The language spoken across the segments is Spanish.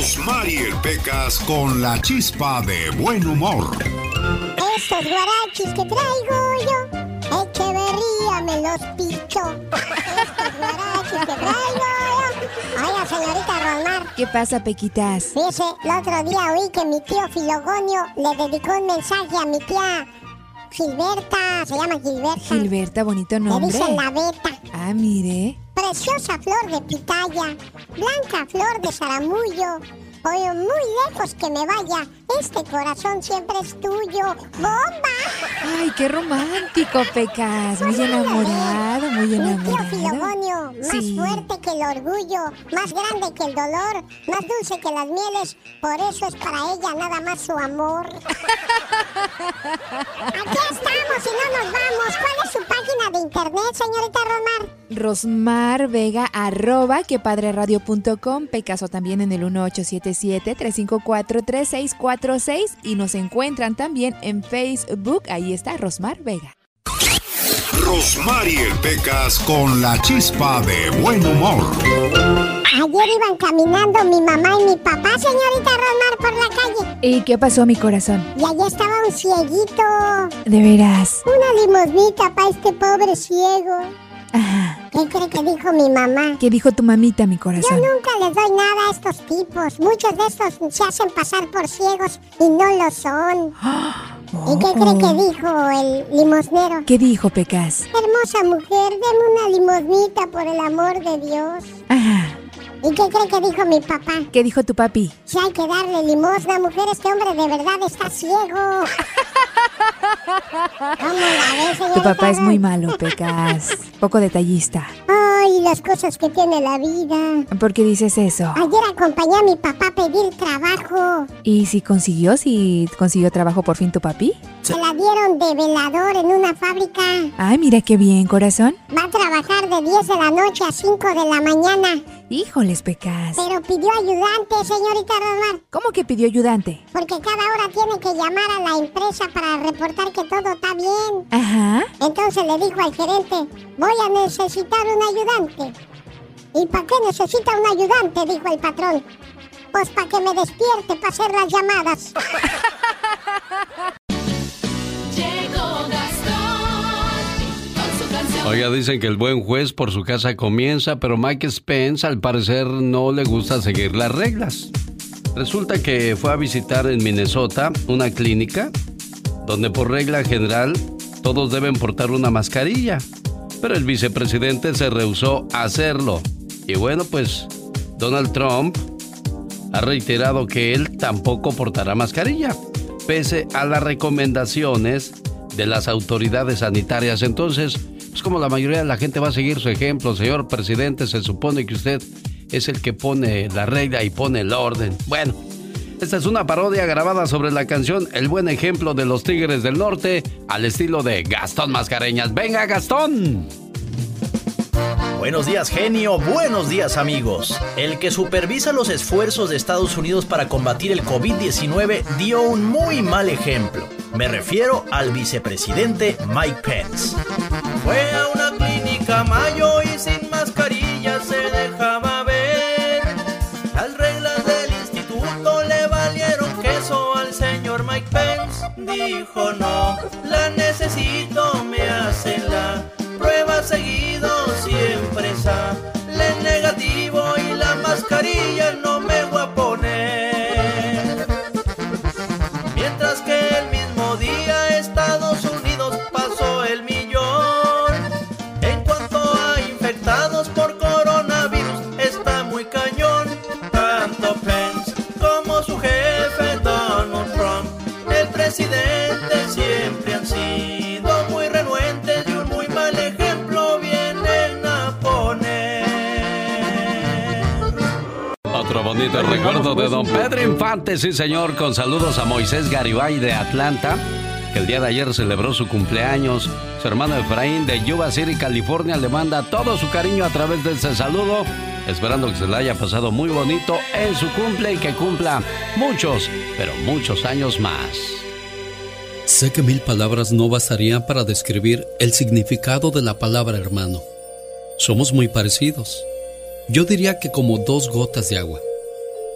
Rosmarie Pecas con la chispa de buen humor. Estos guarachis que traigo yo, Echeverría me los pichó. Estos guarachis que traigo yo. Oiga, señorita Rosmar. ¿Qué pasa, Pequitas? Fíjese, el otro día oí que mi tío Filogonio le dedicó un mensaje a mi tía Gilberta, se llama Gilberta. Gilberta, bonito Le nombre. dicen la beta. Ah, mire. Preciosa flor de pitaya, blanca flor de zaramullo. Oye, muy lejos que me vaya, este corazón siempre es tuyo. ¡Bomba! Ay, qué romántico, Pecas. Muy enamorado, muy Mi tío enamorado. Filogonio, más Sí. fuerte que el orgullo, más grande que el dolor, más dulce que las mieles, por eso es para ella nada más su amor. Aquí estamos y no nos vamos. ¿Cuál es su página de internet, señorita Romar? Rosmar Vega, arroba quepadreradio.com, Pecaso también en el 1877-354-3646 y nos encuentran también en Facebook, ahí está Rosmar Vega. Rosmarie Pecas con la chispa de buen humor. Ayer iban caminando mi mamá y mi papá, señorita Romar, por la calle. ¿Y qué pasó, mi corazón? Y allá estaba un cieguito. De veras. Una limosnita para este pobre ciego. Ajá. ¿Qué cree que dijo mi mamá? ¿Qué dijo tu mamita, mi Yo corazón? nunca les doy nada a estos tipos. Muchos de estos se hacen pasar por ciegos y no lo son. ¿Y qué cree que dijo el limosnero? Oh. ¿Qué dijo, Pecas? Hermosa mujer, deme una limosnita por el amor de Dios. Ajá. ¿Y qué cree que dijo mi papá? ¿Qué dijo tu papi? Si hay que darle limosna, mujer, este hombre de verdad está ciego. ¿Cómo la ves, Tu papá es muy malo, Pecas. Poco detallista. Ay, las cosas que tiene la vida. ¿Por qué dices eso? Ayer acompañé a mi papá a pedir trabajo. ¿Y si consiguió, si consiguió trabajo por fin tu papi? Se la dieron de velador en una fábrica. Ay, mira qué bien, corazón. Va a trabajar de 10 de la noche a 5 de la mañana. Híjoles, Pecas. Pero pidió ayudante, señorita Rosmar. ¿Cómo que pidió ayudante? Porque cada hora tiene que llamar a la empresa para reportar que todo está bien. Ajá. Entonces le dijo al gerente, voy a necesitar un ayudante. ¿Y para qué necesita un ayudante? Dijo el patrón. Pues para que me despierte para hacer las llamadas. Oiga, dicen que el buen juez por su casa comienza, pero Mike Spence al parecer no le gusta seguir las reglas. Resulta que fue a visitar en Minnesota una clínica donde por regla general todos deben portar una mascarilla, pero el vicepresidente se rehusó a hacerlo. Y bueno, pues Donald Trump ha reiterado que él tampoco portará mascarilla, pese a las recomendaciones de las autoridades sanitarias. Entonces, pues como la mayoría de la gente va a seguir su ejemplo, señor presidente, se supone que usted es el que pone la regla y pone el orden. Bueno, esta es una parodia grabada sobre la canción El buen ejemplo de los Tigres del Norte al estilo de Gastón Mascareñas. ¡Venga, Gastón! Buenos días, genio. Buenos días, amigos. El que supervisa los esfuerzos de Estados Unidos para combatir el COVID-19 dio un muy mal ejemplo. Me refiero al vicepresidente Mike Pence. Fue a una clínica mayo Dijo no, Recuerdo de don Pedro Infante, sí señor, con saludos a Moisés Garibay de Atlanta, que el día de ayer celebró su cumpleaños. Su hermano Efraín de Yuba City, California, le manda todo su cariño a través de este saludo, esperando que se le haya pasado muy bonito en su cumple y que cumpla muchos, pero muchos años más. Sé que mil palabras no bastarían para describir el significado de la palabra hermano. Somos muy parecidos. Yo diría que como dos gotas de agua.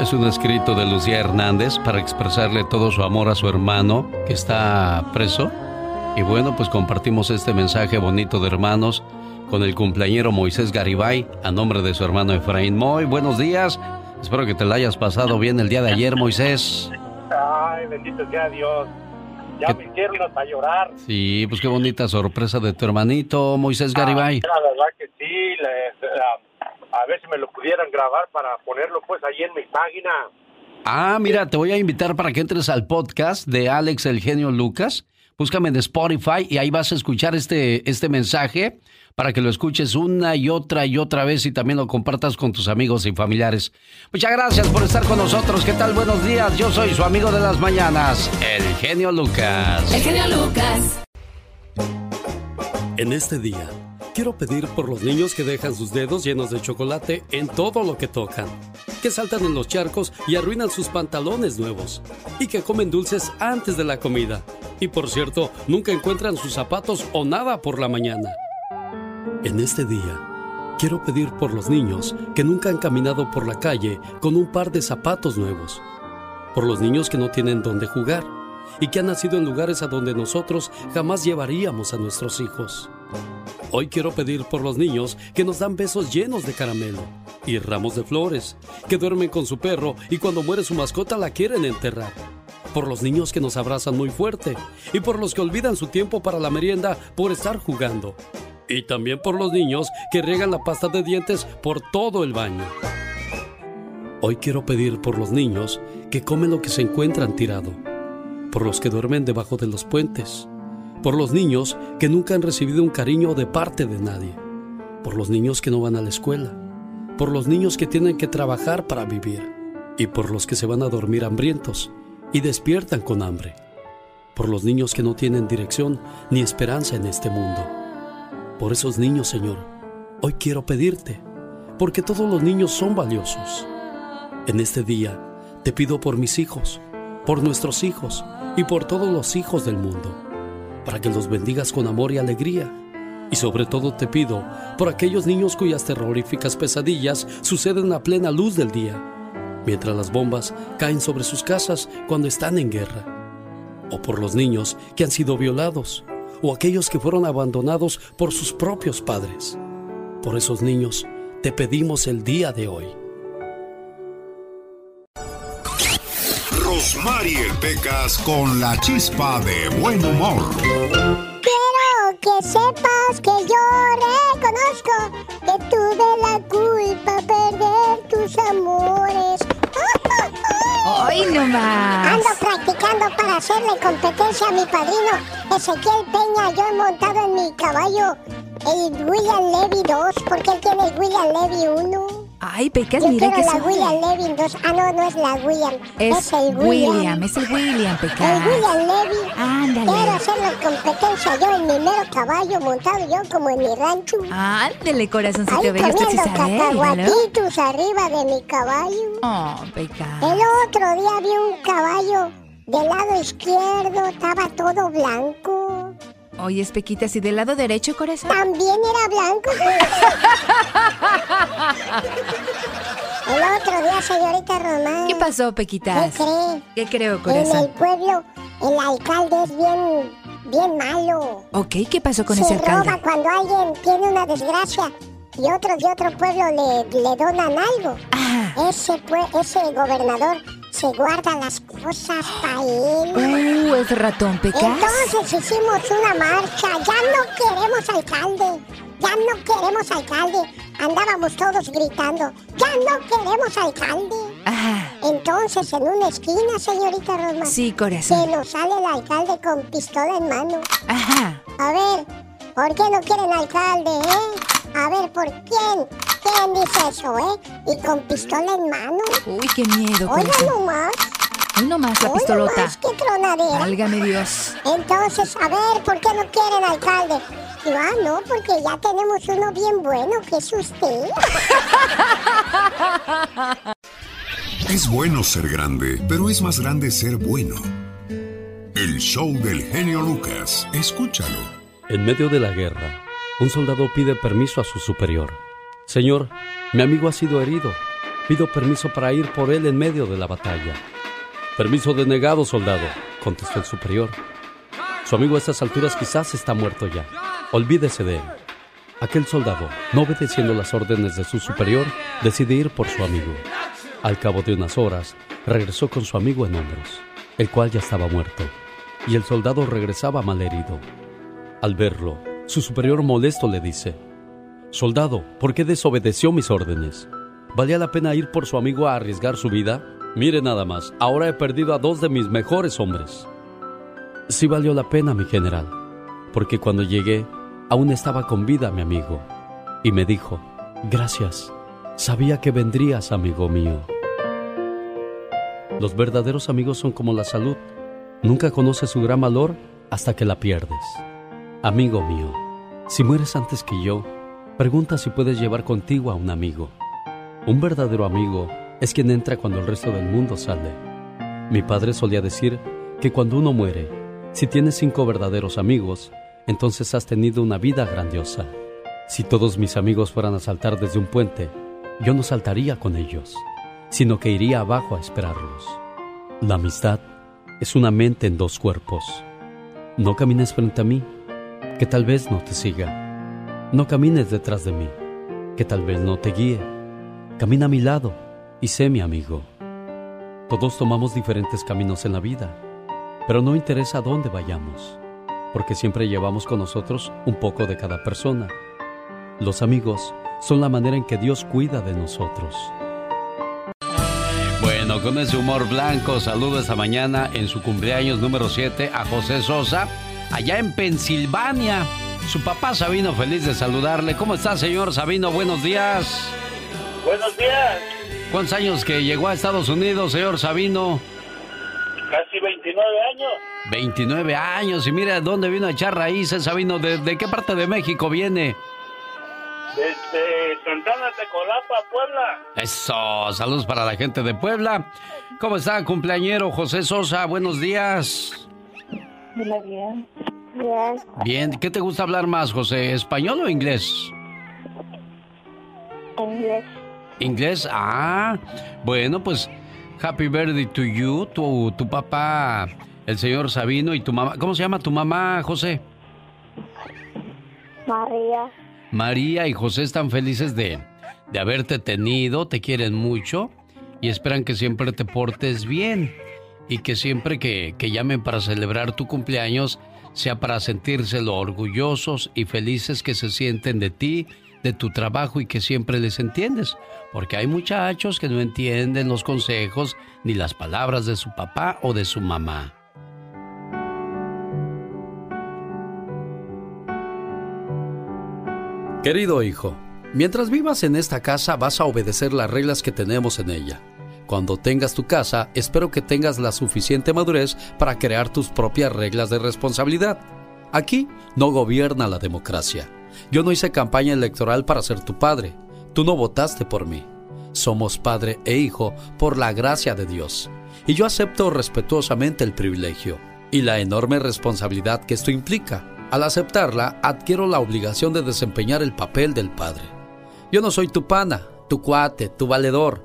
Es un escrito de Lucía Hernández para expresarle todo su amor a su hermano que está preso. Y bueno, pues compartimos este mensaje bonito de hermanos con el cumpleañero Moisés Garibay a nombre de su hermano Efraín. Muy buenos días. Espero que te la hayas pasado bien el día de ayer, Moisés. Ay, bendito sea Dios. Ya me hicieron hasta llorar. Sí, pues qué bonita sorpresa de tu hermanito Moisés Garibay. Ah, la verdad que sí. le- la- a ver si me lo pudieran grabar para ponerlo pues ahí en mi página. Ah, mira, te voy a invitar para que entres al podcast de Alex el genio Lucas. Búscame en Spotify y ahí vas a escuchar este, este mensaje para que lo escuches una y otra y otra vez y también lo compartas con tus amigos y familiares. Muchas gracias por estar con nosotros. ¿Qué tal? Buenos días. Yo soy su amigo de las mañanas, el genio Lucas. El genio Lucas. En este día, quiero pedir por los niños que dejan sus dedos llenos de chocolate en todo lo que tocan, que saltan en los charcos y arruinan sus pantalones nuevos, y que comen dulces antes de la comida. Y por cierto, nunca encuentran sus zapatos o nada por la mañana. En este día, quiero pedir por los niños que nunca han caminado por la calle con un par de zapatos nuevos, por los niños que no tienen dónde jugar y que han nacido en lugares a donde nosotros jamás llevaríamos a nuestros hijos. Hoy quiero pedir por los niños que nos dan besos llenos de caramelo y ramos de flores, que duermen con su perro y cuando muere su mascota la quieren enterrar. Por los niños que nos abrazan muy fuerte y por los que olvidan su tiempo para la merienda por estar jugando. Y también por los niños que riegan la pasta de dientes por todo el baño. Hoy quiero pedir por los niños que comen lo que se encuentran tirado, por los que duermen debajo de los puentes, por los niños que nunca han recibido un cariño de parte de nadie, por los niños que no van a la escuela, por los niños que tienen que trabajar para vivir y por los que se van a dormir hambrientos y despiertan con hambre, por los niños que no tienen dirección ni esperanza en este mundo. Por esos niños, Señor, hoy quiero pedirte, porque todos los niños son valiosos. En este día te pido por mis hijos, por nuestros hijos y por todos los hijos del mundo, para que los bendigas con amor y alegría. Y sobre todo te pido por aquellos niños cuyas terroríficas pesadillas suceden a plena luz del día, mientras las bombas caen sobre sus casas cuando están en guerra. O por los niños que han sido violados, o aquellos que fueron abandonados por sus propios padres. Por esos niños te pedimos el día de hoy. Rosmarie Pecas con la chispa de buen humor. Quiero que sepas que yo reconozco que tuve la culpa perder tus amores. ¡Ay, no más! Ando practicando para hacerle competencia a mi padrino Ezequiel Peña. Yo he montado en mi caballo el William Levy 2 porque él tiene el William Levy 1. Ay, Pecas, Yo mira que la. William Levy 2. Ah, no, no es la William. Es el William, es el William, El Pecas. William Levy. Ándale. Quiero hacerle competencia yo en mi mero caballo montado yo como en mi rancho. Ándale, corazoncito Ahí bello, comiendo cacahuatitos arriba de mi caballo. Oh, Pecas. El otro día vi un caballo del lado izquierdo, estaba todo blanco. Oye, es Pequitas, ¿y del lado derecho, corazón? También era blanco. El otro día, señorita Román. ¿Qué pasó, ¿Qué Pequitas? cree? ¿Qué creo, En el corazón? pueblo, el alcalde es bien, bien malo. Ok, ¿qué pasó con Se ese roba alcalde? cuando alguien tiene una desgracia y otros de otro pueblo le, le donan algo. Ah, Ese, ese gobernador se guarda las cosas para él. uh, es ratón, Pecas. Entonces hicimos una marcha. Ya no queremos alcalde. Ya no queremos alcalde. Andábamos todos gritando. Ya no queremos alcalde. Ajá, Entonces en una esquina, señorita Rosma, sí, se corazón. nos sale el alcalde con pistola en mano. Ajá. A ver, ¿por qué no quieren alcalde, eh? A ver, ¿por quién? ¿Quién dice eso, eh? Y con pistola en mano. Uy, qué miedo, Oiga nomás. Hoy no más la Hoy pistolota. nomás, qué tronadera. Válgame Dios. Entonces, a ver, ¿por qué no quieren alcalde? Digo, ah, no, porque ya tenemos uno bien bueno, que es usted. Es bueno ser grande, pero es más grande ser bueno. El show del genio Lucas. Escúchalo. En medio de la guerra, un soldado pide permiso a su superior. Señor, mi amigo ha sido herido. Pido permiso para ir por él en medio de la batalla. Permiso denegado, soldado, contestó el superior. Su amigo a estas alturas quizás está muerto ya. Olvídese de él. Aquel soldado, no obedeciendo las órdenes de su superior, decide ir por su amigo. Al cabo de unas horas, regresó con su amigo en hombros, el cual ya estaba muerto, y el soldado regresaba malherido. Al verlo, su superior molesto le dice, Soldado, ¿por qué desobedeció mis órdenes? ¿Valía la pena ir por su amigo a arriesgar su vida? Mire nada más, ahora he perdido a dos de mis mejores hombres. Sí valió la pena, mi general, porque cuando llegué, aún estaba con vida mi amigo, y me dijo, gracias, sabía que vendrías, amigo mío. Los verdaderos amigos son como la salud, nunca conoces su gran valor hasta que la pierdes. Amigo mío, si mueres antes que yo, pregunta si puedes llevar contigo a un amigo. Un verdadero amigo es quien entra cuando el resto del mundo sale. Mi padre solía decir que cuando uno muere, si tienes cinco verdaderos amigos, entonces has tenido una vida grandiosa. Si todos mis amigos fueran a saltar desde un puente, yo no saltaría con ellos, sino que iría abajo a esperarlos. La amistad es una mente en dos cuerpos. No camines frente a mí, que tal vez no te siga. No camines detrás de mí, que tal vez no te guíe. Camina a mi lado y sé mi amigo. Todos tomamos diferentes caminos en la vida, pero no interesa dónde vayamos, porque siempre llevamos con nosotros un poco de cada persona. Los amigos son la manera en que Dios cuida de nosotros. Bueno, con ese humor blanco, saludo esta mañana en su cumpleaños número 7 a José Sosa, allá en Pensilvania. Su papá Sabino, feliz de saludarle. ¿Cómo está, señor Sabino? Buenos días. Buenos días. ¿Cuántos años que llegó a Estados Unidos, señor Sabino? Casi 29 años. 29 años. Y mira, ¿dónde vino a echar raíces, Sabino? ¿De, de qué parte de México viene? Desde Santana, Tecolapa, Puebla. Eso, saludos para la gente de Puebla. ¿Cómo está, cumpleañero José Sosa? Buenos días. Buenos días. Bien. Bien, ¿qué te gusta hablar más, José? ¿Español o inglés? Inglés. ¿Inglés? Ah, bueno, pues happy birthday to you, tu, tu papá, el señor Sabino y tu mamá. ¿Cómo se llama tu mamá, José? María. María y José están felices de, de haberte tenido, te quieren mucho y esperan que siempre te portes bien y que siempre que, que llamen para celebrar tu cumpleaños sea para sentirse lo orgullosos y felices que se sienten de ti, de tu trabajo y que siempre les entiendes. Porque hay muchachos que no entienden los consejos ni las palabras de su papá o de su mamá. Querido hijo, mientras vivas en esta casa vas a obedecer las reglas que tenemos en ella. Cuando tengas tu casa, espero que tengas la suficiente madurez para crear tus propias reglas de responsabilidad. Aquí no gobierna la democracia. Yo no hice campaña electoral para ser tu padre. Tú no votaste por mí. Somos padre e hijo por la gracia de Dios. Y yo acepto respetuosamente el privilegio y la enorme responsabilidad que esto implica. Al aceptarla, adquiero la obligación de desempeñar el papel del padre. Yo no soy tu pana, tu cuate, tu valedor.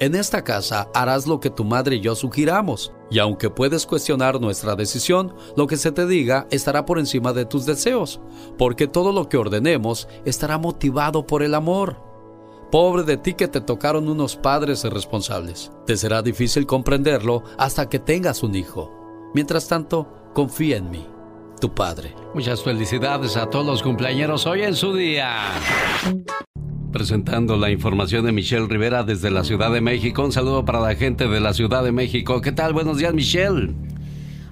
En esta casa harás lo que tu madre y yo sugiramos, y aunque puedes cuestionar nuestra decisión, lo que se te diga estará por encima de tus deseos, porque todo lo que ordenemos estará motivado por el amor. Pobre de ti que te tocaron unos padres irresponsables. Te será difícil comprenderlo hasta que tengas un hijo. Mientras tanto, confía en mí. tu padre. Muchas felicidades a todos los cumpleaños hoy en su día. Presentando la información de Michelle Rivera desde la Ciudad de México. Un saludo para la gente de la Ciudad de México. ¿Qué tal? Buenos días, Michelle.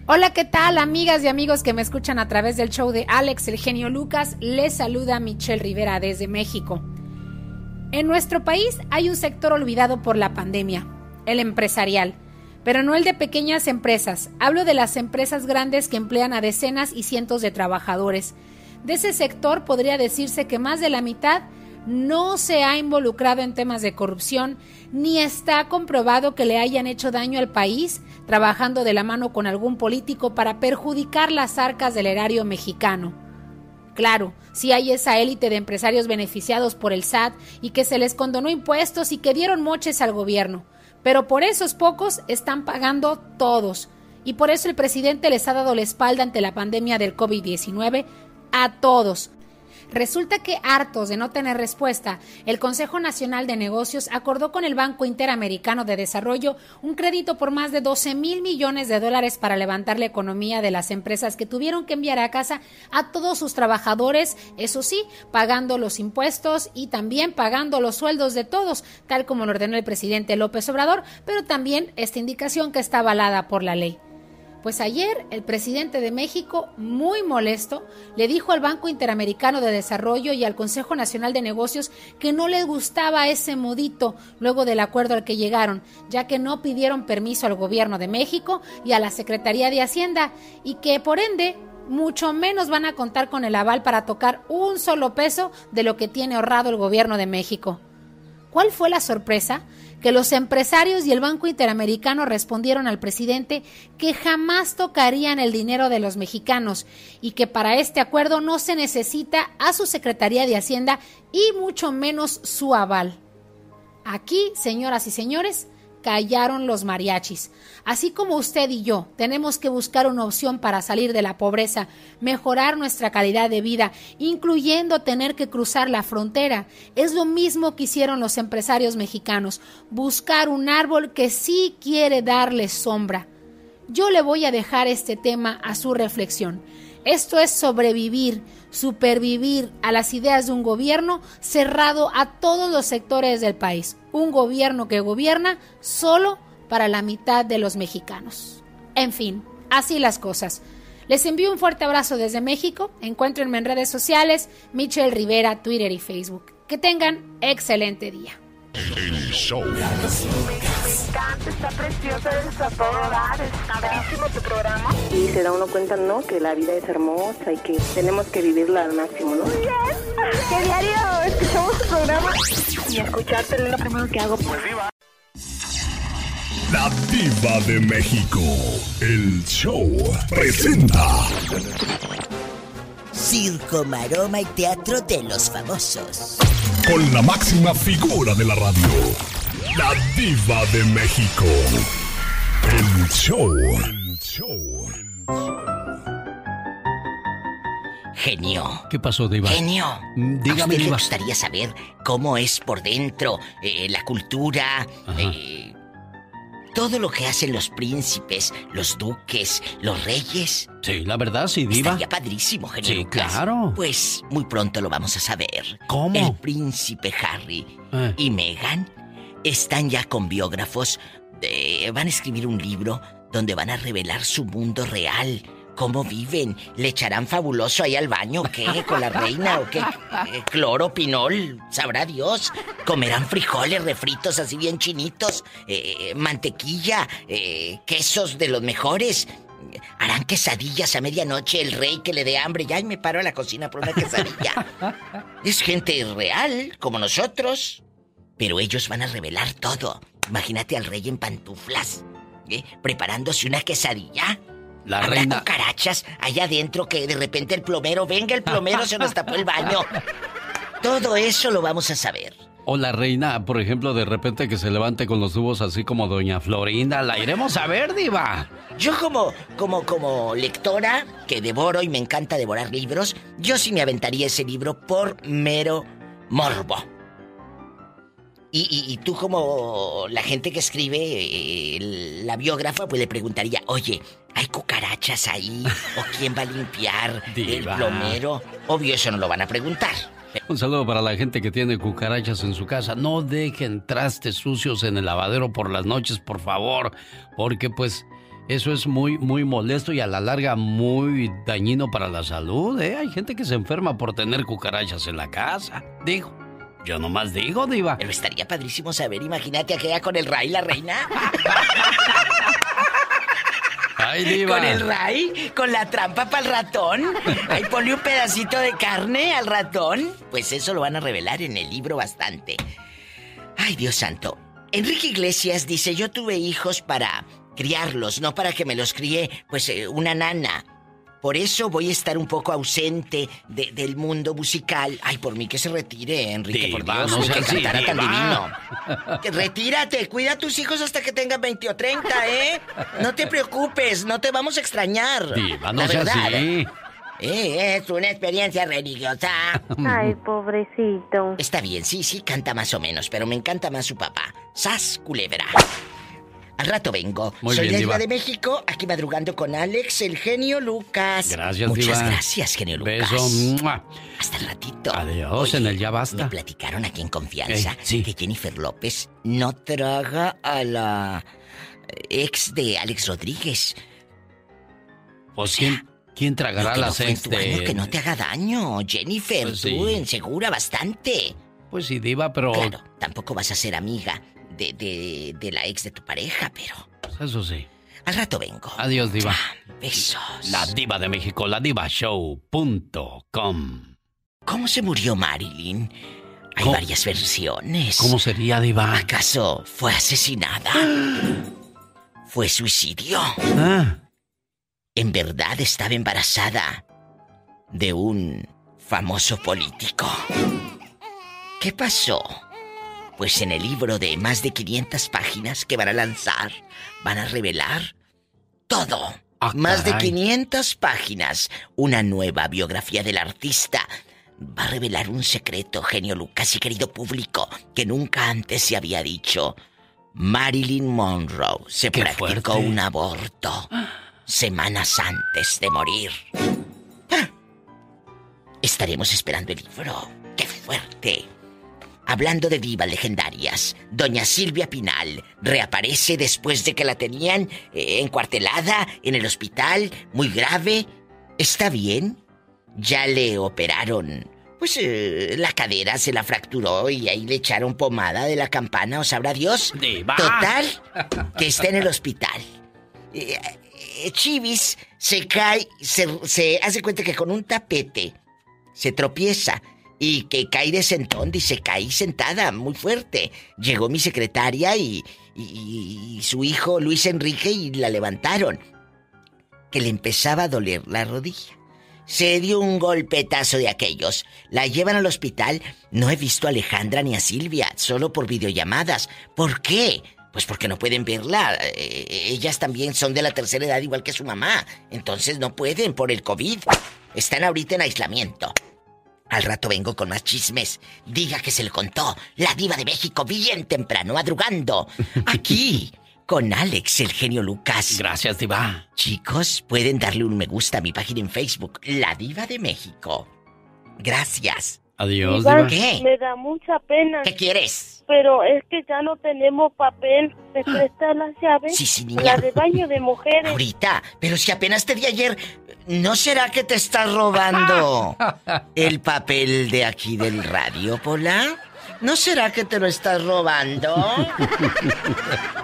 Hola, ¿qué tal, amigas y amigos que me escuchan a través del show de Alex, el genio Lucas? Les saluda Michelle Rivera desde México. En nuestro país hay un sector olvidado por la pandemia, el empresarial, pero no el de pequeñas empresas. Hablo de las empresas grandes que emplean a decenas y cientos de trabajadores. De ese sector podría decirse que más de la mitad no se ha involucrado en temas de corrupción, ni está comprobado que le hayan hecho daño al país trabajando de la mano con algún político para perjudicar las arcas del erario mexicano. Claro, si hay esa élite de empresarios beneficiados por el SAT y que se les condonó impuestos y que dieron moches al gobierno, pero por esos pocos están pagando todos. Y por eso el presidente les ha dado la espalda ante la pandemia del COVID-19 a todos, Resulta que hartos de no tener respuesta, el Consejo Nacional de Negocios acordó con el Banco Interamericano de Desarrollo un crédito por más de 12 mil millones de dólares para levantar la economía de las empresas que tuvieron que enviar a casa a todos sus trabajadores, eso sí, pagando los impuestos y también pagando los sueldos de todos, tal como lo ordenó el presidente López Obrador, pero también esta indicación que está avalada por la ley. Pues ayer el presidente de México, muy molesto, le dijo al Banco Interamericano de Desarrollo y al Consejo Nacional de Negocios que no les gustaba ese modito luego del acuerdo al que llegaron, ya que no pidieron permiso al gobierno de México y a la Secretaría de Hacienda y que por ende mucho menos van a contar con el aval para tocar un solo peso de lo que tiene ahorrado el gobierno de México. ¿Cuál fue la sorpresa? Que los empresarios y el Banco Interamericano respondieron al presidente que jamás tocarían el dinero de los mexicanos y que para este acuerdo no se necesita a su Secretaría de Hacienda y mucho menos su aval. Aquí, señoras y señores, callaron los mariachis. Así como usted y yo tenemos que buscar una opción para salir de la pobreza, mejorar nuestra calidad de vida, incluyendo tener que cruzar la frontera, es lo mismo que hicieron los empresarios mexicanos, buscar un árbol que sí quiere darle sombra. Yo le voy a dejar este tema a su reflexión. Esto es sobrevivir, supervivir a las ideas de un gobierno cerrado a todos los sectores del país. Un gobierno que gobierna solo para la mitad de los mexicanos. En fin, así las cosas. Les envío un fuerte abrazo desde México. Encuéntrenme en redes sociales, Michelle Rivera, Twitter y Facebook. Que tengan excelente día. El show. Está preciosa, está todo dar, está buenísimo tu programa. Y se da uno cuenta, ¿no? Que la vida es hermosa y que tenemos que vivirla al máximo, ¿no? ¿Qué diario escuchamos tu programa? Y escucharte es lo primero que hago. Pues viva. La diva de México. El show presenta. Circo, maroma y teatro de los famosos. Con la máxima figura de la radio. La diva de México. El show. El show. Genio. ¿Qué pasó, Diva? Genio. Mm, ¿A Dígame, usted le Diva. gustaría saber cómo es por dentro eh, la cultura, eh, todo lo que hacen los príncipes, los duques, los reyes? Sí, la verdad, sí, Diva. Estaría padrísimo, genio. Sí, Lucas. claro. Pues muy pronto lo vamos a saber. ¿Cómo? El príncipe Harry Eh. y Meghan están ya con biógrafos. eh, van a escribir un libro donde van a revelar su mundo real. ¿Cómo viven? ¿Le echarán fabuloso ahí al baño? ¿Qué? ¿Con la reina o qué? Eh, ¿Cloro, pinol? ¿Sabrá Dios? ¿Comerán frijoles refritos así bien chinitos? Eh, ¿Mantequilla? Eh, ¿Quesos de los mejores? ¿Harán quesadillas a medianoche el rey que le dé hambre? Ya me paro a la cocina por una quesadilla. es gente real, como nosotros. Pero ellos van a revelar todo. Imagínate al rey en pantuflas, preparándose una quesadilla. La reina. cucarachas allá adentro que de repente el plomero, venga el plomero, se nos tapó el baño. Todo eso lo vamos a saber. O la reina, por ejemplo, de repente que se levante con los tubos así como Doña Florinda. La iremos a ver, Diva. Yo como, como, como lectora, que devoro y me encanta devorar libros, yo sí me aventaría ese libro por mero morbo. Y, y- y tú como la gente que escribe, eh, la biógrafa, pues le preguntaría, oye, ¿hay cucarachas? ahí? ¿O quién va a limpiar? ¿El plomero? Obvio, eso no lo van a preguntar. Un saludo para la gente que tiene cucarachas en su casa. No dejen trastes sucios en el lavadero por las noches, por favor, porque pues eso es muy, muy molesto y a la larga muy dañino para la salud. ¿eh? Hay gente que se enferma por tener cucarachas en la casa. Digo, yo nomás digo, Diva. Pero estaría padrísimo saber, imagínate aquella con el Ray, la reina. Ay, Diva. Con el Ray, con la trampa para el ratón. Ahí ponle un pedacito de carne al ratón. Pues eso lo van a revelar en el libro bastante. Ay, Dios santo. Enrique Iglesias dice, yo tuve hijos para criarlos, no para que me los críe, pues, eh, una nana. Por eso voy a estar un poco ausente de- del mundo musical. Ay, por mí que se retire, Enrique, por Dios, no que así, cantara tan divino. Retírate, cuida a tus hijos hasta que tengan 20 o 30, ¿eh? No te preocupes, no te vamos a extrañar. Diva, no La sea verdad. así. Eh, es una experiencia religiosa. Ay, pobrecito. Está bien, sí, sí, canta más o menos, pero me encanta más su papá. Sas Culebra. Al rato vengo. Muy Soy bien, la Diva. De México, aquí madrugando con Alex, el genio Lucas. Gracias, Muchas Diva. gracias, genio Lucas. Beso. ¡mua! Hasta el ratito. Adiós, en el ya Me basta. platicaron aquí en confianza sí. que Jennifer López no traga a la ex de Alex Rodríguez. Pues quién, quién tragará Lo que no las fue en ex tu año, que no te haga daño, Jennifer. Pues tú sí. bastante. Pues sí, Diva, pero... Claro, tampoco vas a ser amiga de, de, de la ex de tu pareja, pero pues Eso sí. al rato vengo. Adiós, Diva. Besos. La Diva de México, la divashow.com. ¿Cómo se murió Marilyn? Hay ¿Cómo? varias versiones. ¿Cómo sería, Diva? ¿Acaso fue asesinada? ¿Fue suicidio? Ah, En verdad estaba embarazada de un famoso político. ¿Qué pasó? Pues en el libro de más de 500 páginas que van a lanzar, van a revelar todo. Ah, más de caray. 500 páginas. Una nueva biografía del artista. Va a revelar un secreto, genio Lucas y querido público, que nunca antes se había dicho. Marilyn Monroe se Qué practicó fuerte. un aborto semanas antes de morir. Ah. Estaremos esperando el libro. ¡Qué fuerte! Hablando de divas legendarias, doña Silvia Pinal reaparece después de que la tenían eh, encuartelada en el hospital, muy grave. ¿Está bien? Ya le operaron. Pues eh, la cadera se la fracturó y ahí le echaron pomada de la campana, o sabrá Dios. Diva. Total, que está en el hospital. Eh, eh, Chivis se cae, se, se hace cuenta que con un tapete se tropieza y que cae de sentón, dice, caí sentada muy fuerte. Llegó mi secretaria y su hijo Luis Enrique y la levantaron. Que le empezaba a doler la rodilla. Se dio un golpetazo de aquellos. La llevan al hospital. No he visto a Alejandra ni a Silvia, solo por videollamadas. ¿Por qué? Pues porque no pueden verla. Eh, ellas también son de la tercera edad igual que su mamá. Entonces no pueden por el COVID. Están ahorita en aislamiento. Al rato vengo con más chismes. Diga que se le contó la diva de México bien temprano, madrugando. Aquí, con Alex, el genio Lucas. Gracias, Diva. Chicos, pueden darle un me gusta a mi página en Facebook, La Diva de México. Gracias. Adiós, Diva. ¿Qué? Me da mucha pena. ¿Qué quieres? Pero es que ya no tenemos papel. ¿Me prestas las llaves? Sí, sí, niña. La de baño de mujeres. Ahorita, pero si apenas te di ayer, ¿no será que te estás robando el papel de aquí del radio, Pola? ¿No será que te lo estás robando?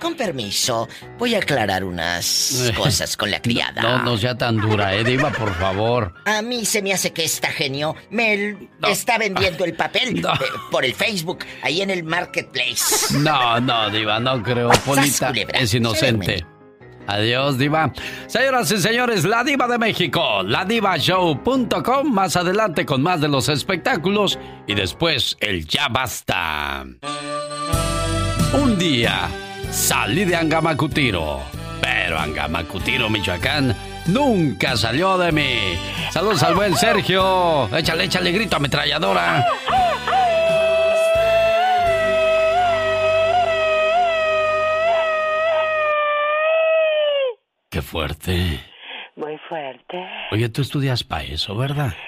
Con permiso, voy a aclarar unas cosas con la criada. No, no sea tan dura, eh, Diva, por favor. A mí se me hace que esta genio me está vendiendo el papel No. eh, por el Facebook, ahí en el marketplace. No, no, Diva, no creo. Polita es inocente. Adiós, Diva. Señoras y señores, la Diva de México, la divashow.com. Más adelante con más de los espectáculos y después el ya basta. Un día salí de Angamacutiro, pero Angamacutiro, Michoacán, nunca salió de mí. Saludos al buen Sergio. Échale, échale grito ametralladora. Qué fuerte. Muy fuerte. Oye, tú estudias para eso, ¿verdad?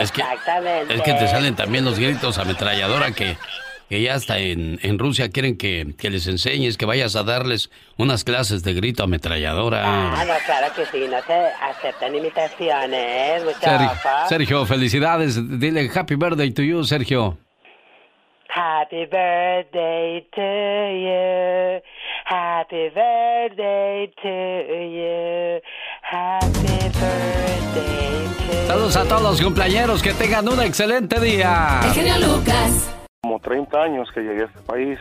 Es que, Exactamente. es que te salen también los gritos ametralladora que, que ya hasta en, en Rusia quieren que, que les enseñes, que vayas a darles unas clases de grito ametralladora. Ah, no, claro que sí, no se aceptan imitaciones, Sergio. Sergio, felicidades. Dile happy birthday to you, Sergio. Happy birthday to you. Happy birthday to you. Happy birthday to Saludos a todos los cumpleañeros, que tengan un excelente día. Lucas. Como 30 años que llegué a este país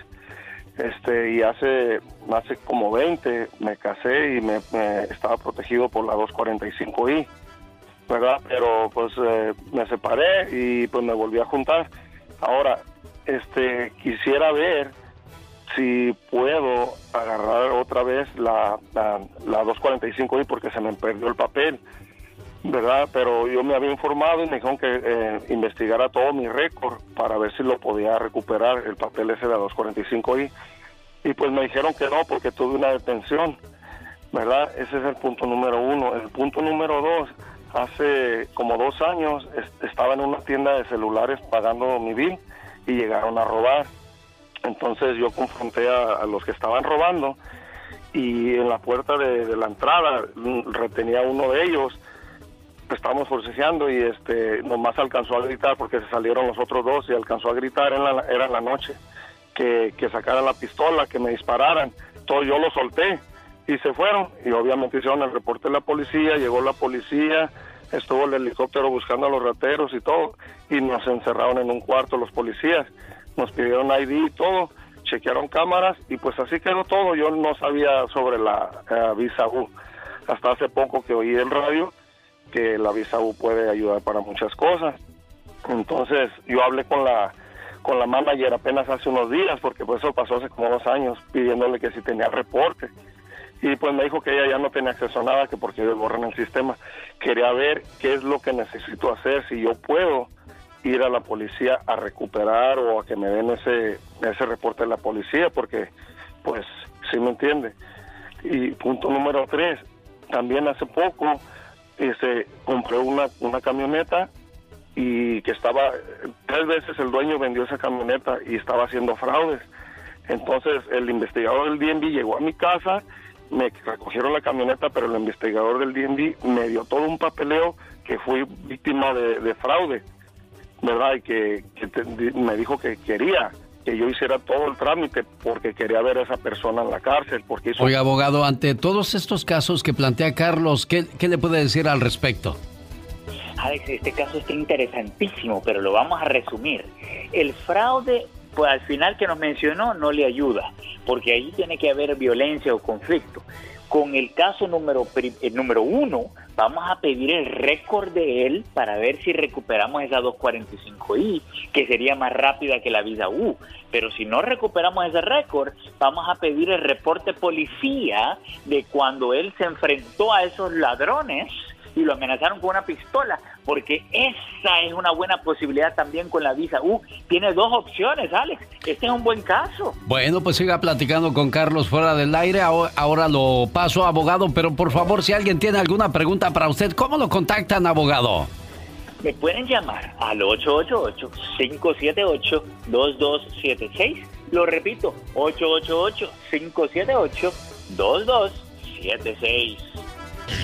este y hace hace como 20 me casé y me, me estaba protegido por la 245i verdad pero pues eh, me separé y pues me volví a juntar. Ahora este quisiera ver si puedo agarrar otra vez la, la, la 245i porque se me perdió el papel ¿verdad? Pero yo me había informado y me dijeron que eh, investigara todo mi récord para ver si lo podía recuperar, el papel ese de la 245i. Y pues me dijeron que no, porque tuve una detención, ¿verdad? Ese es el punto número uno. El punto número dos, hace como dos años es- estaba en una tienda de celulares pagando mi bill y llegaron a robar. Entonces yo confronté a, los que estaban robando y en la puerta de, de la entrada mm, retenía uno de ellos estábamos forcejeando y este nomás alcanzó a gritar porque se salieron los otros dos y alcanzó a gritar en la, era en la noche que, que sacaran la pistola, que me dispararan. Todo yo lo solté y se fueron y obviamente hicieron el reporte de la policía, llegó la policía, estuvo el helicóptero buscando a los rateros y todo y nos encerraron en un cuarto los policías, nos pidieron ID y todo, chequearon cámaras y pues así quedó todo. Yo no sabía sobre la eh, visa U hasta hace poco que oí el radio que la visa U puede ayudar para muchas cosas. Entonces yo hablé con la con la manager apenas hace unos días, porque pues eso pasó hace como dos años, pidiéndole que si tenía reporte. Y pues me dijo que ella ya no tenía acceso a nada, que porque ellos borran el sistema. Quería ver qué es lo que necesito hacer, si yo puedo ir a la policía a recuperar o a que me den ese, ese reporte de la policía, porque pues sí me entiende. Y punto número tres, también hace poco este, compré una, una camioneta y que estaba, tres veces el dueño vendió esa camioneta y estaba haciendo fraudes. Entonces el investigador del DNB llegó a mi casa, me recogieron la camioneta, pero el investigador del DNB me dio todo un papeleo que fui víctima de, de fraude, ¿verdad? Y que, me dijo que quería que yo hiciera todo el trámite porque quería ver a esa persona en la cárcel, porque hizo Oiga, abogado, ante todos estos casos que plantea Carlos, ¿qué, qué le puede decir al respecto? Alex, este caso está interesantísimo, pero lo vamos a resumir. El fraude, pues al final que nos mencionó, no le ayuda, porque ahí tiene que haber violencia o conflicto. Con el caso número, pri- eh, número uno, vamos a pedir el récord de él para ver si recuperamos esa 245i, que sería más rápida que la visa U. Pero si no recuperamos ese récord, vamos a pedir el reporte policía de cuando él se enfrentó a esos ladrones y lo amenazaron con una pistola, porque esa es una buena posibilidad también con la visa U. Tiene dos opciones, Alex. Este es un buen caso. Bueno, pues siga platicando con Carlos fuera del aire. Aho- Ahora lo paso, abogado, pero por favor, si alguien tiene alguna pregunta para usted, ¿cómo lo contactan, abogado? Me pueden llamar al 888-578-2276. Lo repito, 888-578-2276.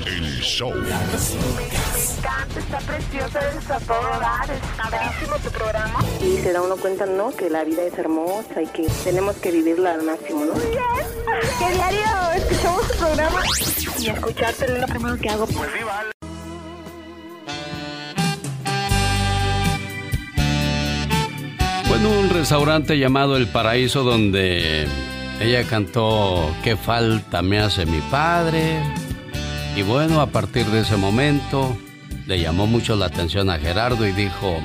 El show. Me encanta, está preciosa, a todo dar, está padrísimo tu programa. Y se da uno cuenta, ¿no? Que la vida es hermosa y que tenemos que vivirla al máximo, ¿no? Que diario escuchamos tu programa y escucharte es lo primero que hago. Pues sí, vale. Fue en un restaurante llamado El Paraíso donde ella cantó ¿Qué falta me hace mi padre? Y bueno, a partir de ese momento le llamó mucho la atención a Gerardo y dijo,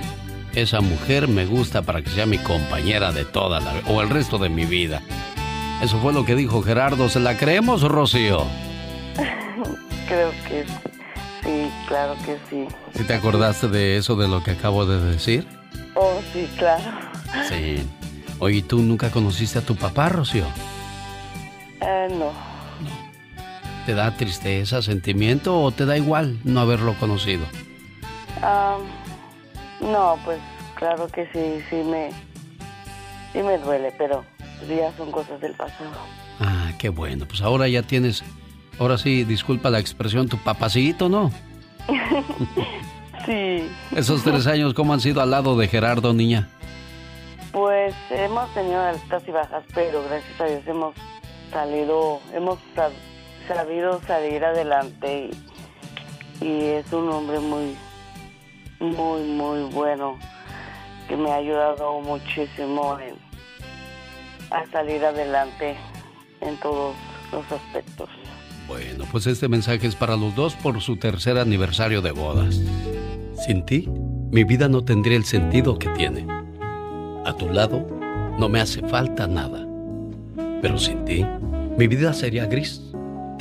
esa mujer me gusta para que sea mi compañera de toda la o el resto de mi vida. Eso fue lo que dijo Gerardo. ¿Se la creemos, Rocío? Creo que sí, claro que sí. ¿Sí te acordaste de eso de lo que acabo de decir? Oh, sí, claro. Sí. Oye, ¿tú nunca conociste a tu papá, Rocío? Eh, no. ¿Te da tristeza, sentimiento o te da igual no haberlo conocido? Ah, no, pues claro que sí, sí me, sí me duele, pero ya son cosas del pasado. Ah, qué bueno. Pues ahora ya tienes, ahora sí, disculpa la expresión, tu papacito, ¿no? sí. Esos tres años, ¿cómo han sido al lado de Gerardo, niña? Pues hemos tenido altas y bajas, pero gracias a Dios hemos salido, hemos sabido salir adelante y, y es un hombre muy, muy, muy bueno que me ha ayudado muchísimo en, a salir adelante en todos los aspectos. Bueno, pues este mensaje es para los dos por su tercer aniversario de bodas. Sin ti, mi vida no tendría el sentido que tiene. A tu lado, no me hace falta nada. Pero sin ti, mi vida sería gris,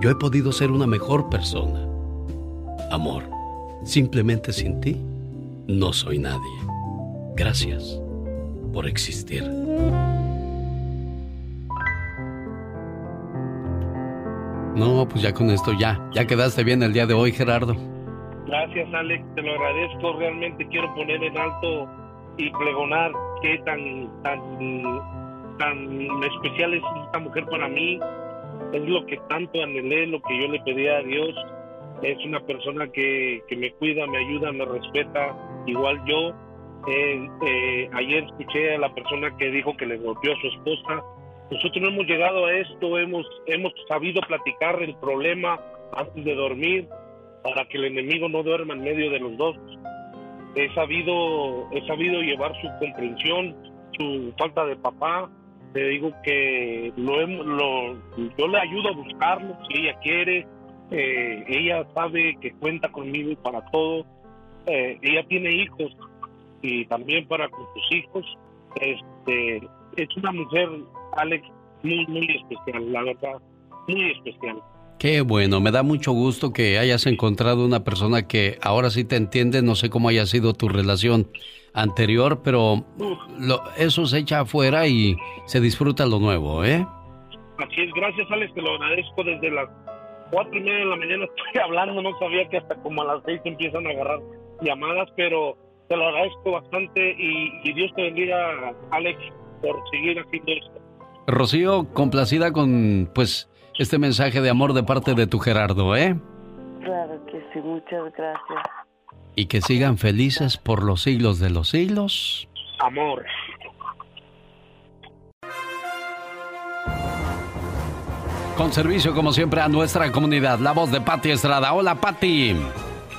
yo he podido ser una mejor persona. Amor, simplemente sin ti, no soy nadie. Gracias por existir. No, pues ya con esto ya, ya quedaste bien el día de hoy, Gerardo. Gracias, Alex, te lo agradezco. Realmente quiero poner en alto y plegonar qué tan, tan, tan especial es esta mujer para mí. Es lo que tanto anhelé, lo que yo le pedí a Dios. Es una persona que, que me cuida, me ayuda, me respeta, igual yo. Eh, eh, ayer escuché a la persona que dijo que le golpeó a su esposa nosotros no hemos llegado a esto, hemos, hemos sabido platicar el problema antes de dormir para que el enemigo no duerma en medio de los dos. He sabido, he sabido llevar su comprensión, su falta de papá. Te digo que lo, lo yo le ayudo a buscarlo si ella quiere. Eh, ella sabe que cuenta conmigo para todo. Eh, ella tiene hijos y también para con sus hijos. Este, es una mujer Alex, muy, muy especial, la verdad, muy especial. Qué bueno, me da mucho gusto que hayas encontrado una persona que ahora sí te entiende, no sé cómo haya sido tu relación anterior, pero lo, eso se echa afuera y se disfruta lo nuevo, ¿eh? Así es, gracias Alex, te lo agradezco desde las cuatro y media de la mañana estoy hablando, no sabía que hasta como a las seis empiezan a agarrar llamadas, pero te lo agradezco bastante y, y Dios te bendiga, Alex, por seguir haciendo esto. Rocío, complacida con pues este mensaje de amor de parte de tu Gerardo, ¿eh? Claro que sí, muchas gracias. Y que sigan felices por los siglos de los siglos. Amor. Con servicio como siempre a nuestra comunidad, la voz de Patti Estrada. Hola Patti.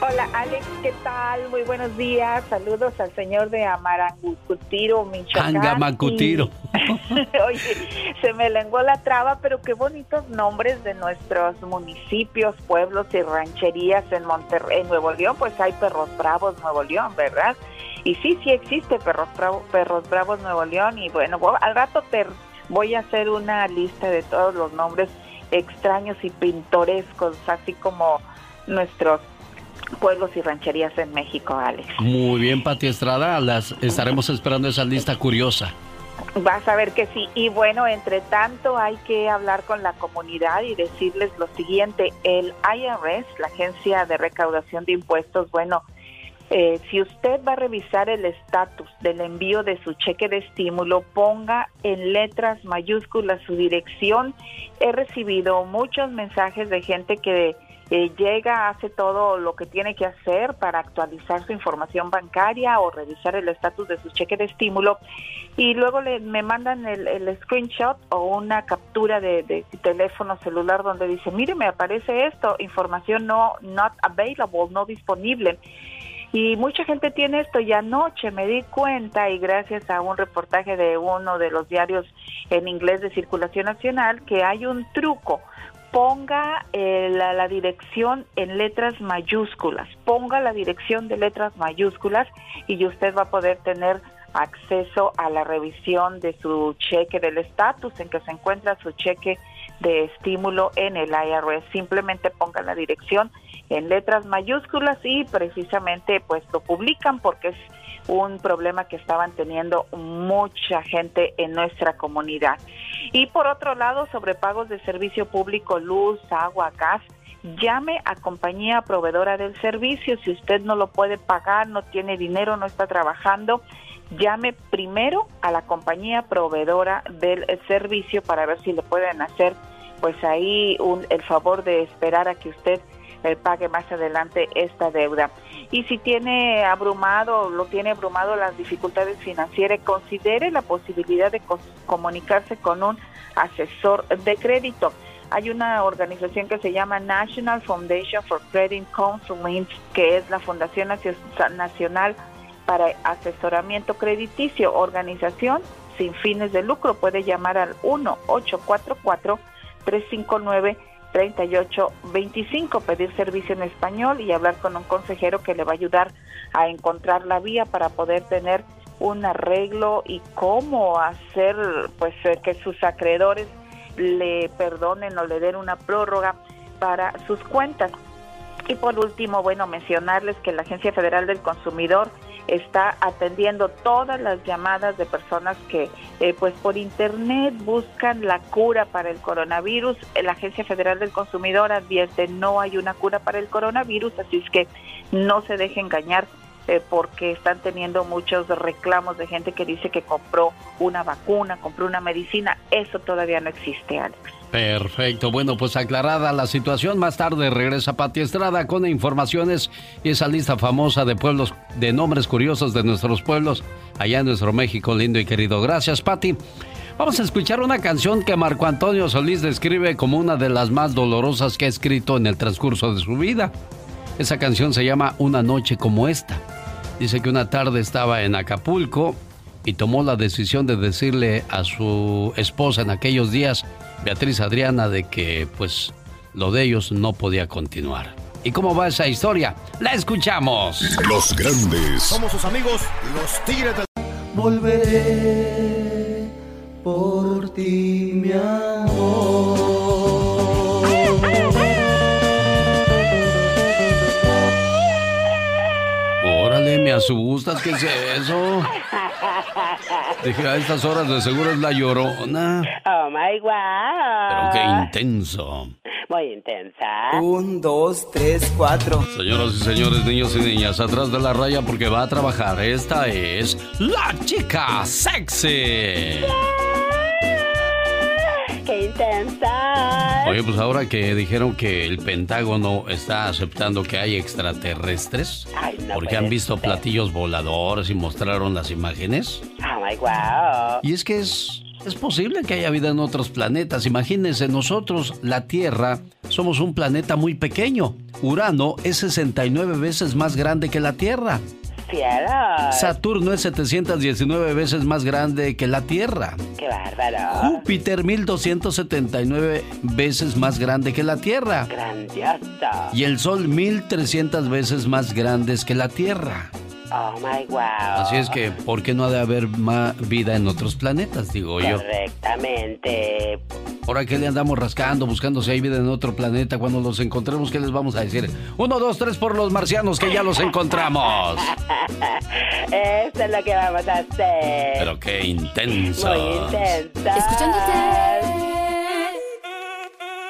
Hola Alex, ¿qué tal? Muy buenos días. Saludos al señor de Amarangucutiro, Michoacán. Angamacutiro. Oye, se me lenguó la traba, pero qué bonitos nombres de nuestros municipios, pueblos y rancherías en Monterrey, en Nuevo León. Pues hay Perros Bravos Nuevo León, ¿verdad? Y sí, sí existe Perros, Bravo, Perros Bravos Nuevo León. Y bueno, al rato te voy a hacer una lista de todos los nombres extraños y pintorescos, así como nuestros pueblos y rancherías en México, Alex. Muy bien, Pati Estrada, las estaremos esperando esa lista curiosa. Vas a ver que sí. Y bueno, entre tanto hay que hablar con la comunidad y decirles lo siguiente. El IRS, la Agencia de Recaudación de Impuestos, bueno, eh, si usted va a revisar el estatus del envío de su cheque de estímulo, ponga en letras mayúsculas su dirección. He recibido muchos mensajes de gente que llega, hace todo lo que tiene que hacer para actualizar su información bancaria o revisar el estatus de su cheque de estímulo y luego le, me mandan el, screenshot o una captura de, de, teléfono celular donde dice, mire, me aparece esto, información no not available, no disponible. Y mucha gente tiene esto y anoche me di cuenta y gracias a un reportaje de uno de los diarios en inglés de circulación nacional que hay un truco ponga eh, la, la dirección en letras mayúsculas, ponga la dirección de letras mayúsculas y usted va a poder tener acceso a la revisión de su cheque del estatus en que se encuentra su cheque de estímulo en el IRS. Simplemente ponga la dirección en letras mayúsculas y precisamente pues lo publican porque es un problema que estaban teniendo mucha gente en nuestra comunidad. Y por otro lado, sobre pagos de servicio público, luz, agua, gas, llame a compañía proveedora del servicio. Si usted no lo puede pagar, no tiene dinero, no está trabajando, llame primero a la compañía proveedora del servicio para ver si le pueden hacer pues ahí un, el favor de esperar a que usted eh, pague más adelante esta deuda. Y si tiene abrumado, lo tiene abrumado las dificultades financieras, considere la posibilidad de co- comunicarse con un asesor de crédito. Hay una organización que se llama National Foundation for Credit Counseling, que es la Fundación Nacio- Nacional para Asesoramiento Crediticio, organización sin fines de lucro. Puede llamar al 1-844-359-3825, pedir servicio en español y hablar con un consejero que le va a ayudar a encontrar la vía para poder tener un arreglo y cómo hacer pues eh, que sus acreedores le perdonen o le den una prórroga para sus cuentas. Y por último, bueno, mencionarles que la Agencia Federal del Consumidor está atendiendo todas las llamadas de personas que eh, pues por internet buscan la cura para el coronavirus. La Agencia Federal del Consumidor advierte no hay una cura para el coronavirus, así es que no se deje engañar eh, porque están teniendo muchos reclamos de gente que dice que compró una vacuna, compró una medicina. Eso todavía no existe, Alex. Perfecto, bueno, pues aclarada la situación, más tarde regresa Pati Estrada con informaciones y esa lista famosa de pueblos, de nombres curiosos de nuestros pueblos, allá en nuestro México lindo y querido. Gracias, Pati. Vamos a escuchar una canción que Marco Antonio Solís describe como una de las más dolorosas que ha escrito en el transcurso de su vida. Esa canción se llama Una noche como esta. Dice que una tarde estaba en Acapulco y tomó la decisión de decirle a su esposa en aquellos días, Beatriz Adriana, de que pues lo de ellos no podía continuar. ¿Y cómo va esa historia? La escuchamos. Los grandes. Somos sus amigos, los Tigres del... Volveré por ti, mi amor. Me asustas, ¿qué es eso? Dije, a estas horas de seguro es la llorona. Oh my Pero wow. qué intenso. Muy intensa. Un, dos, tres, cuatro. Señoras y señores, niños y niñas, atrás de la raya porque va a trabajar. Esta es la chica sexy. Qué intensa. Oye, pues ahora que dijeron que el Pentágono está aceptando que hay extraterrestres, Ay, no porque han visto ser. platillos voladores y mostraron las imágenes. Oh my wow. Y es que es, es posible que haya vida en otros planetas. Imagínense, nosotros, la Tierra, somos un planeta muy pequeño. Urano es 69 veces más grande que la Tierra. Saturno es 719 veces más grande que la Tierra. Qué bárbaro. Júpiter 1279 veces más grande que la Tierra. Grandioso. Y el Sol 1300 veces más grandes que la Tierra. Oh my wow. Así es que, ¿por qué no ha de haber más vida en otros planetas, digo yo? Correctamente. Ahora que le andamos rascando, buscando si hay vida en otro planeta, cuando los encontremos, ¿qué les vamos a decir? Uno, dos, tres por los marcianos que ya los encontramos. Eso es lo que vamos a hacer. Pero qué intenso. Muy intensa. Escuchándote.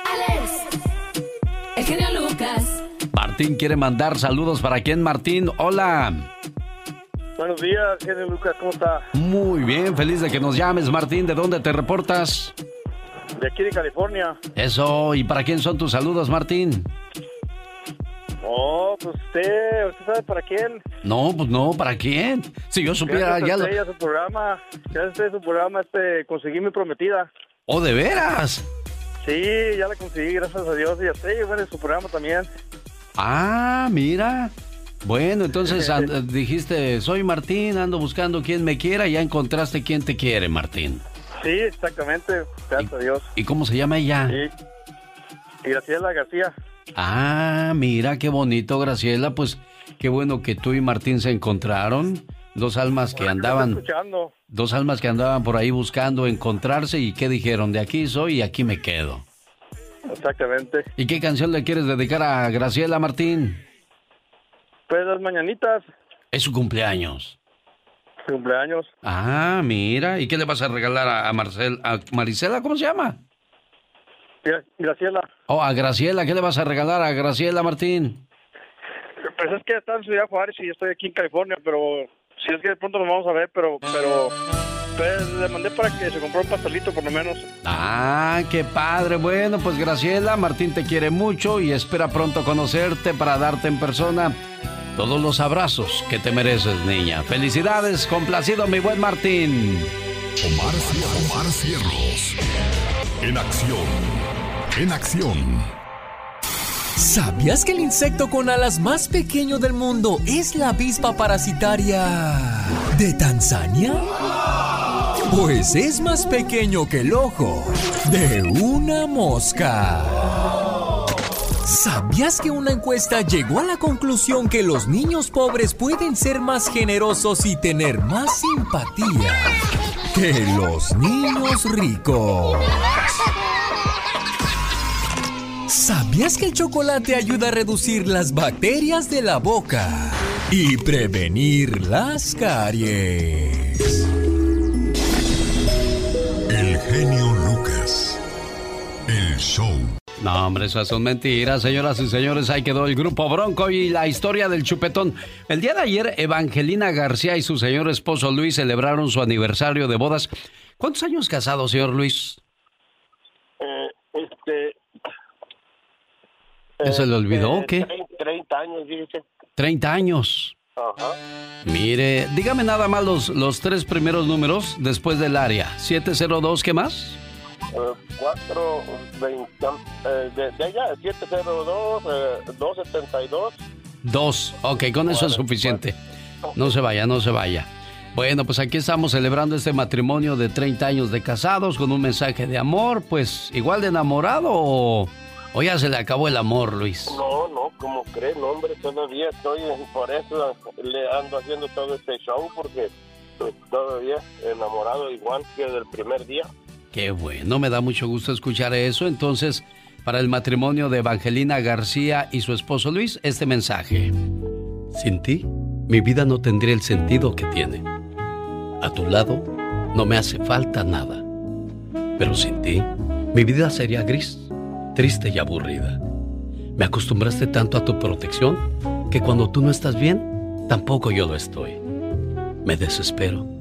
Alex. El genio Lucas. Martín quiere mandar saludos para quién, Martín. Hola. Buenos días, genio Lucas, ¿cómo está? Muy bien, feliz de que nos llames, Martín. ¿De dónde te reportas? De aquí de California. Eso, ¿y para quién son tus saludos, Martín? Oh, pues usted, usted sabe para quién. No, pues no, ¿para quién? Si yo supiera Gracias ya lo... a su programa, gracias a su programa, este, conseguí mi prometida. ¡Oh, de veras! Sí, ya la conseguí, gracias a Dios, y a usted, bueno, en su programa también. Ah, mira. Bueno, entonces dijiste, soy Martín, ando buscando quien me quiera, y ya encontraste quien te quiere, Martín. Sí, exactamente, gracias a Dios. ¿Y cómo se llama ella? Sí. Graciela García. Ah, mira qué bonito, Graciela. Pues qué bueno que tú y Martín se encontraron. Dos almas que andaban. Escuchando. Dos almas que andaban por ahí buscando encontrarse y qué dijeron, de aquí soy y aquí me quedo. Exactamente. ¿Y qué canción le quieres dedicar a Graciela Martín? Pues las mañanitas, Es su cumpleaños. cumpleaños. Ah, mira. ¿Y qué le vas a regalar a, a Marcel, a Marisela? ¿Cómo se llama? Gra- Graciela. Oh, a Graciela. ¿Qué le vas a regalar a Graciela Martín? Pues es que está en Ciudad Juárez y yo estoy aquí en California, pero si es que de pronto nos vamos a ver, pero, pero, pues le mandé para que se comprara un pastelito por lo menos. Ah, qué padre. Bueno, pues Graciela, Martín te quiere mucho y espera pronto conocerte para darte en persona todos los abrazos que te mereces, niña. Felicidades, complacido mi buen Martín. Omar, Omar Cierros. En acción. En acción. ¿Sabías que el insecto con alas más pequeño del mundo es la avispa parasitaria de Tanzania? Pues es más pequeño que el ojo de una mosca. ¿Sabías que una encuesta llegó a la conclusión que los niños pobres pueden ser más generosos y tener más simpatía que los niños ricos? ¿Sabías que el chocolate ayuda a reducir las bacterias de la boca y prevenir las caries? El genio Lucas. El show. No, hombre, esas son mentiras, señoras y señores. Ahí quedó el grupo Bronco y la historia del chupetón. El día de ayer, Evangelina García y su señor esposo Luis celebraron su aniversario de bodas. ¿Cuántos años casados, señor Luis? Eh, este. ¿Ya se le olvidó o eh, qué? 30, 30 años, dice. 30 años. Ajá. Mire, dígame nada más los, los tres primeros números después del área. 702, ¿qué más? Eh, 4, 20, eh, de, de ella, 702, eh, 272. Dos. Ok, con eso es suficiente. No se vaya, no se vaya. Bueno, pues aquí estamos celebrando este matrimonio de 30 años de casados con un mensaje de amor. Pues igual de enamorado o, o ya se le acabó el amor, Luis. No, no, como creen, hombre, todavía estoy, por eso le ando haciendo todo este show, porque pues, todavía enamorado igual que del primer día. Qué bueno, me da mucho gusto escuchar eso. Entonces, para el matrimonio de Evangelina García y su esposo Luis, este mensaje. Sin ti, mi vida no tendría el sentido que tiene. A tu lado, no me hace falta nada. Pero sin ti, mi vida sería gris, triste y aburrida. Me acostumbraste tanto a tu protección que cuando tú no estás bien, tampoco yo lo estoy. Me desespero.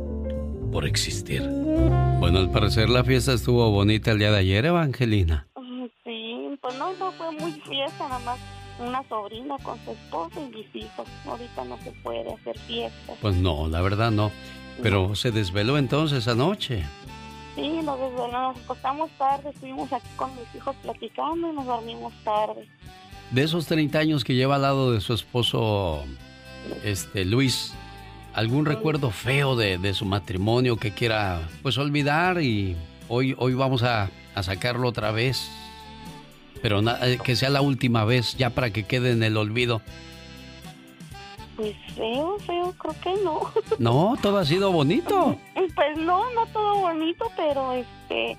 por existir. Bueno, al parecer la fiesta estuvo bonita el día de ayer, Evangelina. Mm, Sí, pues no, no fue muy fiesta, nada más una sobrina con su esposo y mis hijos. Ahorita no se puede hacer fiesta. Pues no, la verdad no. Pero se desveló entonces anoche. Sí, nos desvelamos, nos acostamos tarde, estuvimos aquí con mis hijos platicando y nos dormimos tarde. De esos 30 años que lleva al lado de su esposo, este Luis, ¿algún recuerdo feo de, de su matrimonio que quiera pues olvidar y hoy, hoy vamos a, a sacarlo otra vez? Pero na- eh, que sea la última vez, ya para que quede en el olvido. Pues feo, feo, creo que no. No, todo ha sido bonito. Pues no, no todo bonito, pero este,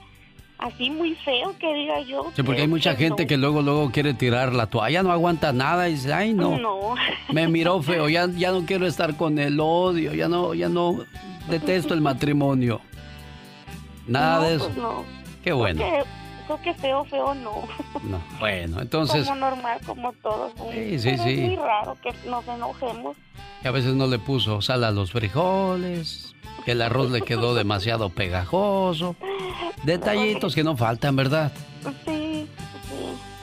así muy feo que diga yo. Sí, porque hay mucha que gente no. que luego, luego quiere tirar la toalla, no aguanta nada y dice, ay no, No. me miró feo, ya, ya no quiero estar con el odio, ya no, ya no, detesto el matrimonio. Nada No, de eso. pues no. Qué bueno. Creo que, creo que feo, feo no. No, bueno, entonces, Como normal, como todos. Sí, sí, sí. Es muy raro que nos enojemos. Que a veces no le puso sal a los frijoles, que el arroz le quedó demasiado pegajoso. Detallitos que no faltan, ¿verdad? Sí, sí.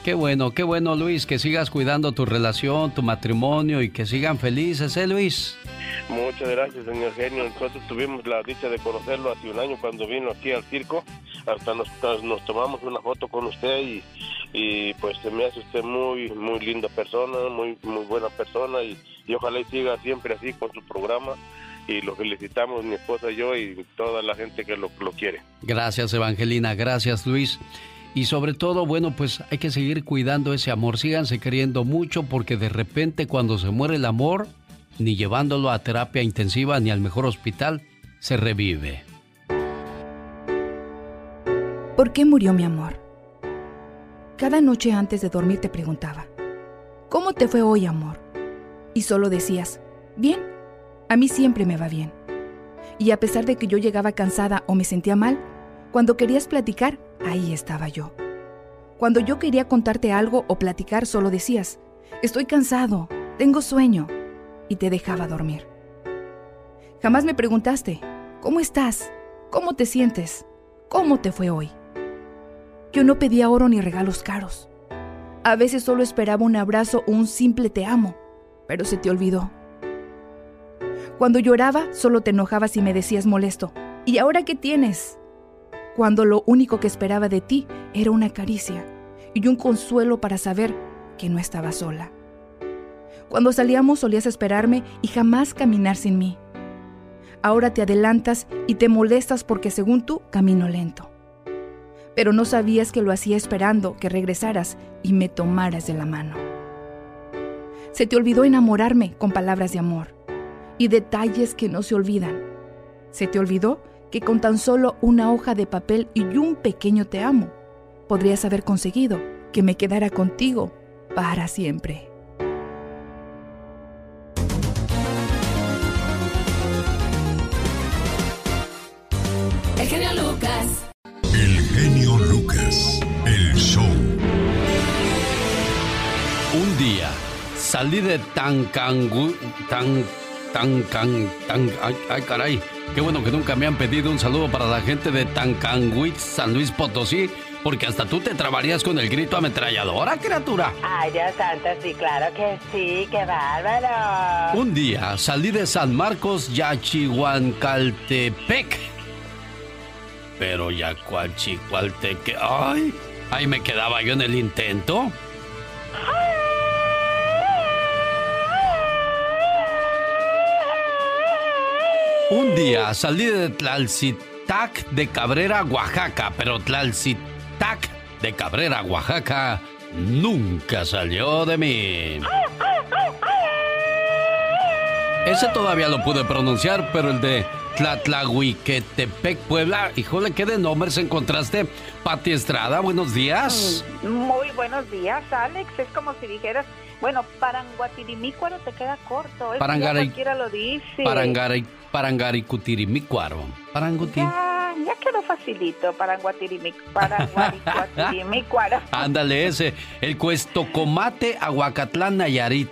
Qué bueno, qué bueno Luis, que sigas cuidando tu relación, tu matrimonio y que sigan felices, ¿eh Luis? Muchas gracias, señor genio. Nosotros tuvimos la dicha de conocerlo hace un año cuando vino aquí al circo. Hasta nos, tomamos una foto con usted y, pues se me hace usted muy muy linda persona, muy muy buena persona y, y ojalá y siga siempre así con su programa y lo felicitamos mi esposa y yo y toda la gente que lo, lo quiere. Gracias Evangelina, gracias Luis. Y sobre todo, bueno, pues hay que seguir cuidando ese amor. Síganse queriendo mucho porque de repente cuando se muere el amor, ni llevándolo a terapia intensiva ni al mejor hospital, se revive. ¿Por qué murió mi amor? Cada noche antes de dormir te preguntaba, ¿cómo te fue hoy, amor? Y solo decías, bien, a mí siempre me va bien. Y a pesar de que yo llegaba cansada o me sentía mal, cuando querías platicar, ahí estaba yo. Cuando yo quería contarte algo o platicar, solo decías, estoy cansado, tengo sueño, y te dejaba dormir. Jamás me preguntaste, ¿cómo estás? ¿Cómo te sientes? ¿Cómo te fue hoy? Yo no pedía oro ni regalos caros. A veces solo esperaba un abrazo o un simple te amo, pero se te olvidó. Cuando lloraba, solo te enojabas y me decías molesto, ¿y ahora qué tienes? Cuando lo único que esperaba de ti era una caricia y un consuelo para saber que no estaba sola. Cuando salíamos solías esperarme y jamás caminar sin mí. Ahora te adelantas y te molestas porque según tú camino lento pero no sabías que lo hacía esperando que regresaras y me tomaras de la mano. Se te olvidó enamorarme con palabras de amor y detalles que no se olvidan. Se te olvidó que con tan solo una hoja de papel y un pequeño te amo, podrías haber conseguido que me quedara contigo para siempre. Salí de Tancangu, tan, tan, tan, ay, caray, qué bueno que nunca me han pedido un saludo para la gente de Tancanguit, San Luis Potosí, porque hasta tú te trabarías con el grito ametralladora, criatura. Ay, Dios santo, sí, claro que sí, qué bárbaro. Un día salí de San Marcos, Yachihuancaltepec. Pero Yacualchicualteque, ay, ahí me quedaba yo en el intento. Un día salí de Tlalcitac de Cabrera, Oaxaca, pero Tlalcitac de Cabrera, Oaxaca nunca salió de mí. Ese todavía lo pude pronunciar, pero el de Tlatlahuiquetepec, Puebla, híjole, ¿qué de nombres encontraste? Pati Estrada, buenos días. Muy buenos días, Alex. Es como si dijeras bueno, Paranguatirimícuaro te queda corto. Parangari, cualquiera lo dice. Parangari, Parangaricutirimícuaro. Paranguti. Ya, ya quedó facilito. Paranguatirimícuaro. Ándale ese. El Cuestocomate, Aguacatlán, Nayarit.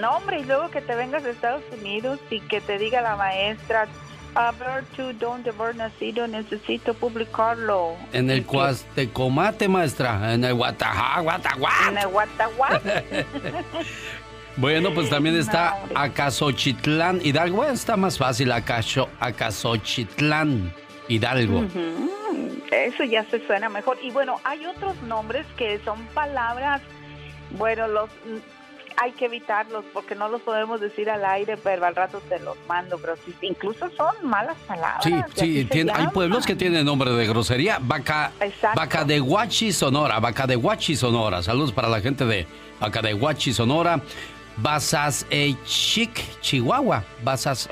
No, hombre, y luego que te vengas de Estados Unidos y que te diga la maestra, a ver, tú, donde haber nacido, necesito publicarlo. En el Cuastecomate, maestra. En el Guatajá, Guataguá. En el Guataguá. bueno, pues también está Acasochitlán. Hidalgo está más fácil, Acaso, Acasochitlán. Hidalgo. Eso ya se suena mejor. Y bueno, hay otros nombres que son palabras, bueno, los hay que evitarlos porque no los podemos decir al aire, pero al rato te los mando, pero incluso son malas palabras. Sí, sí, hay pueblos que tienen nombre de grosería. Vaca, vaca de Huachi, Sonora, Vaca de Huachi, Sonora. Saludos para la gente de Vaca de Huachi, Sonora. Basas Chic, Chihuahua. Basas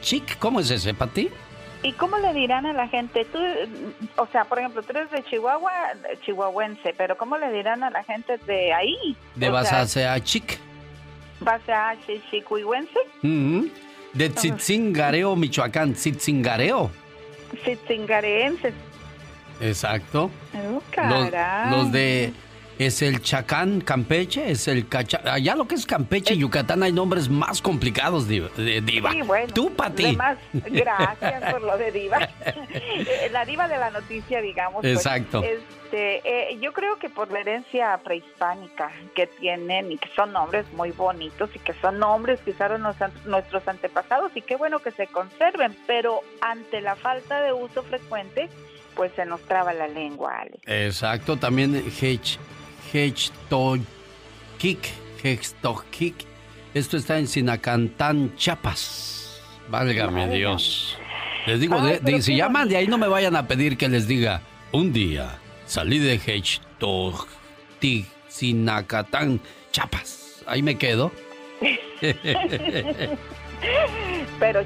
Chic, ¿cómo es ese para ti? ¿Y cómo le dirán a la gente? Tú, o sea, por ejemplo, tú eres de Chihuahua, chihuahuense, pero ¿cómo le dirán a la gente de ahí? De Basaseachic. Basaseachicuihuense. Uh De Tzitzingareo, Michoacán. Tzitzingareo. Tzitzingareenses. Exacto. Oh, los, los, de es el Chacán, Campeche, es el Cacha... Allá lo que es Campeche y Yucatán hay nombres más complicados, Diva. diva. Sí, bueno. Tú, Pati. Además, gracias por lo de diva. Eh, la diva de la noticia, digamos. pues, Exacto. este, eh, yo creo que por la herencia prehispánica que tienen y que son nombres muy bonitos y que son nombres que usaron los nuestros antepasados y qué bueno que se conserven, pero ante la falta de uso frecuente, pues se nos traba la lengua, Alex. Exacto, también Hech, Hechtoquic, Hechtoquic. Esto está en Sinacantán, Chiapas. Válgame. Dios. Les digo, Ay, de- pero de- si qué llaman de ahí no me vayan a pedir que les diga, un día salí de Hechtoquic, Sinacatán, Chiapas. Ahí me quedo. pero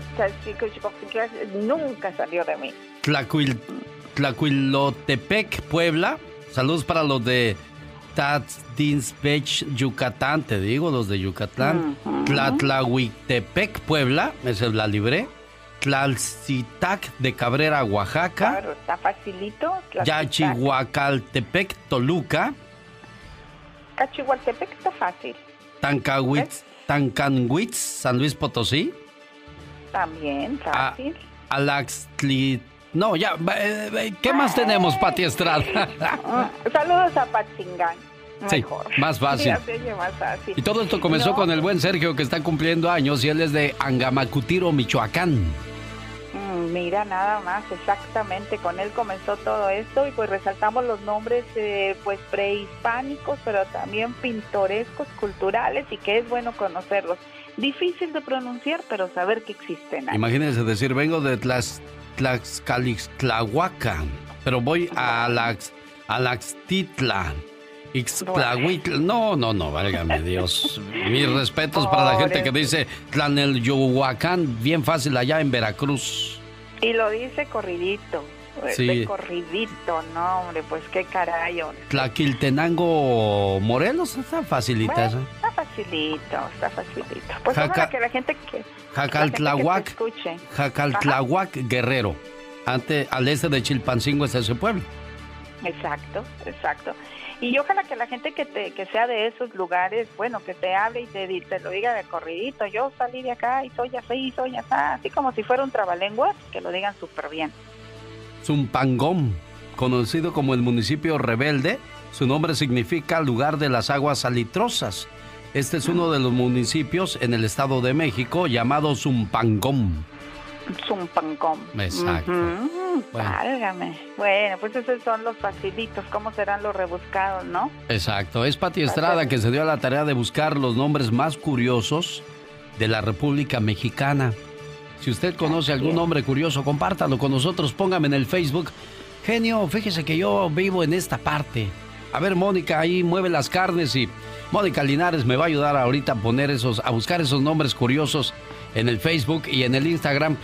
nunca salió de mí. Tlacuil, Tlacuilotepec, Puebla. Saludos para los de Tatzdinsbech, Yucatán, te digo, los de Yucatán. Tlatlahuitepec, Puebla, esa es la libré. Tlalcitac de Cabrera, Oaxaca. Claro, está facilito. Yachihuacaltepec, Toluca. Cachihualtepec está fácil. Tancahuitz, Tancanhuitz, San Luis Potosí. También Ah, fácil. Alaxtli... No, ya, eh, eh, ¿qué más tenemos, Pati Estrada? Mm, Saludos a Patzingán. Sí, Mejor. más fácil. Oye más fácil. Y todo esto comenzó No, con el buen Sergio que está cumpliendo años y él es de Angamacutiro, Michoacán. mm, Mira, nada más, exactamente, con él comenzó todo esto y pues resaltamos los nombres eh, pues prehispánicos, pero también pintorescos, culturales y que es bueno conocerlos. Difícil de pronunciar, pero saber que existen. ahí. Imagínense decir, vengo de Tlax, Tlaxcalixtlahuaca, pero voy a Lax, a Laxtitla. Ixtlahuitl. No, no, no, válgame Dios. Mis respetos para la gente que dice Tlanelyohuacán, bien fácil allá en Veracruz. Y lo dice corridito, Sí. de corridito, no hombre, pues qué caray, hombre. Tlaquiltenango Morelos, está facilita Bueno, esa. está facilito, está facilito. Pues Jaca- ojalá que la gente que... Jacaltlahuac, escuche. Jacaltlahuac Guerrero. Ante, al este de Chilpancingo es ese pueblo. Exacto, exacto. Y ojalá que la gente que te que sea de esos lugares, bueno, que te hable y te, te lo diga de corridito. Yo salí de acá y soy así, soy así, así como si fuera un trabalenguas, que lo digan súper bien. Zumpangón, conocido como el municipio rebelde, su nombre significa lugar de las aguas salitrosas. Este es uno de los municipios en el Estado de México llamado Zumpangón. Zumpancón. Exacto. Ujú, Bueno. Válgame. Bueno, pues esos son los facilitos. ¿Cómo serán los rebuscados, no? Exacto, es Pati Estrada que se dio a la tarea de buscar los nombres más curiosos de la República Mexicana. Si usted conoce algún nombre curioso, compártalo con nosotros, póngame en el Facebook. Genio, fíjese que yo vivo en esta parte. A ver, Mónica, ahí mueve las carnes y Mónica Linares me va a ayudar ahorita a poner esos, a buscar esos nombres curiosos en el Facebook y en el Instagram.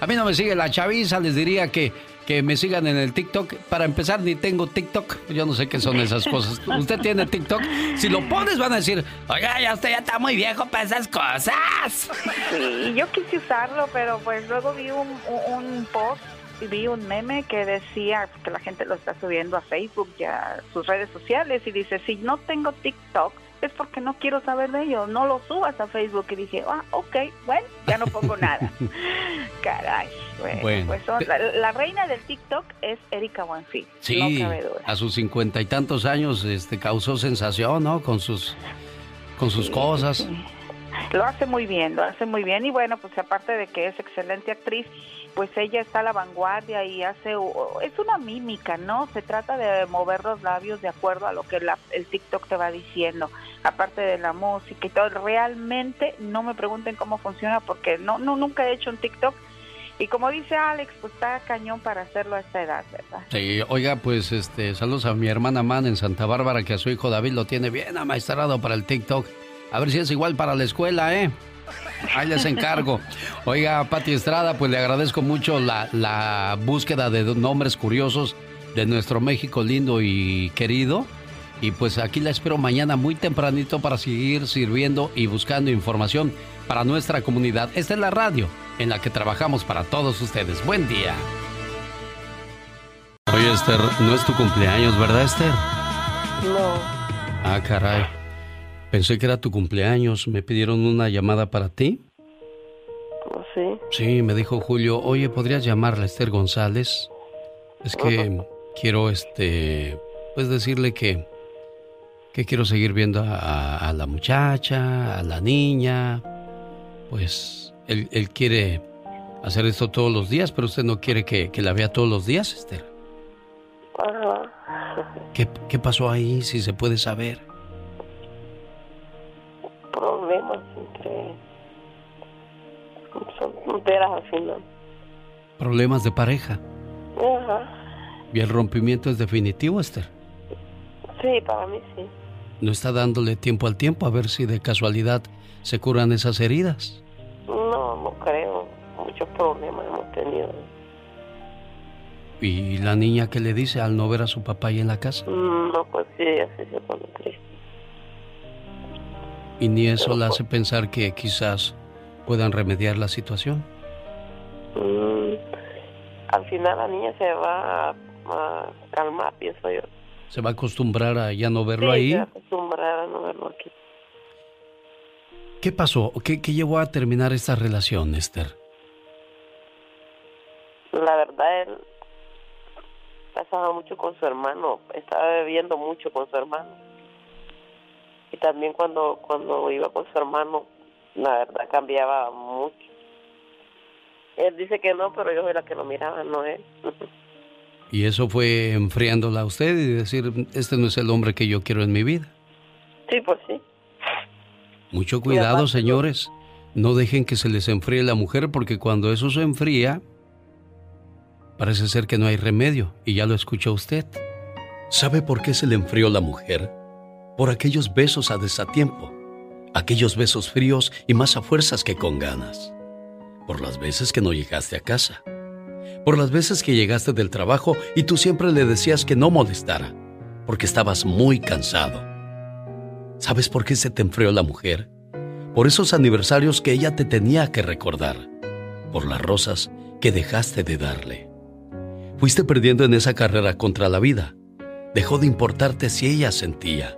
A mí no me sigue la chaviza, les diría que, que me sigan en el TikTok. Para empezar, ni tengo TikTok. Yo no sé qué son esas cosas. ¿Usted tiene TikTok? Si lo pones, van a decir, oiga, ya usted ya está muy viejo para esas cosas. Sí, yo quise usarlo, pero pues luego vi un, un, un post y vi un meme que decía que la gente lo está subiendo a Facebook y a sus redes sociales y dice, si no tengo TikTok es porque no quiero saber de ello, no lo subas a Facebook. Y dije, ah, ok, bueno, ya no pongo nada. Caray, bueno, Bueno. pues son- la, la reina del TikTok es Erika Buenfil, Sí, no a sus cincuenta y tantos años este, causó sensación, ¿no? Con sus, con sus cosas. Lo hace muy bien, lo hace muy bien y bueno, pues aparte de que es excelente actriz, pues ella está a la vanguardia y hace, es una mímica, ¿no? Se trata de mover los labios de acuerdo a lo que la- el TikTok te va diciendo, aparte de la música y todo. Realmente no me pregunten cómo funciona porque no, no nunca he hecho un TikTok y como dice Alex, pues está cañón para hacerlo a esta edad, ¿verdad? Sí, oiga, pues este, saludos a mi hermana Man en Santa Bárbara, que a su hijo David lo tiene bien amaestrado para el TikTok. A ver si es igual para la escuela, ¿eh? Ahí les encargo. Oiga, Pati Estrada, pues le agradezco mucho la, la búsqueda de nombres curiosos de nuestro México lindo y querido. Y pues aquí la espero mañana muy tempranito para seguir sirviendo y buscando información para nuestra comunidad. Esta es la radio en la que trabajamos para todos ustedes. Buen día. Oye, Esther, no es tu cumpleaños, ¿verdad, Esther? No. Ah, caray. Pensé que era tu cumpleaños. ¿Me pidieron una llamada para ti? ¿Oh, ¿Sí? Sí, me dijo Julio, oye, ¿podrías llamarla Esther González? Es que quiero, este, pues decirle que, que quiero seguir viendo a, la muchacha, a la niña. Pues él, él, quiere hacer esto todos los días, pero usted no quiere que, que la vea todos los días, Esther. ¿Qué, ¿Qué pasó ahí, si se puede saber? Entre... Son tonteras al final. ¿Problemas de pareja? Ajá. ¿Y el rompimiento es definitivo, Esther? Sí, para mí sí. ¿No está dándole tiempo al tiempo a ver si de casualidad se curan esas heridas? No, no creo. Muchos problemas hemos tenido. ¿Y la niña qué le dice al no ver a su papá ahí en la casa? Mm, no, pues sí, así se pone triste. ¿Y ni eso la hace pensar que quizás puedan remediar la situación? Mm, al final la niña se va a, calmar, pienso yo. ¿Se va a acostumbrar a ya no verlo sí, ahí? Se va a acostumbrar a no verlo aquí. ¿Qué pasó? ¿Qué, ¿Qué llevó a terminar esta relación, Esther? La verdad, él pasaba mucho con su hermano, estaba bebiendo mucho con su hermano. Y también cuando, cuando iba con su hermano, la verdad cambiaba mucho. Él dice que no, pero yo soy la que lo miraba, no él. Y eso fue enfriándola a usted y decir, este no es el hombre que yo quiero en mi vida. Sí, pues sí. Mucho cuidado, señores. No dejen que se les enfríe la mujer porque cuando eso se enfría, Parece ser que no hay remedio, y ya lo escuchó usted. ¿Sabe por qué se le enfrió la mujer? Por aquellos besos a desatiempo, aquellos besos fríos y más a fuerzas que con ganas. Por las veces que no llegaste a casa. Por las veces que llegaste del trabajo y tú siempre le decías que no molestara, porque estabas muy cansado. ¿Sabes por qué se te enfrió la mujer? Por esos aniversarios que ella te tenía que recordar, por las rosas que dejaste de darle. Fuiste perdiendo en esa carrera contra la vida. Dejó de importarte si ella sentía.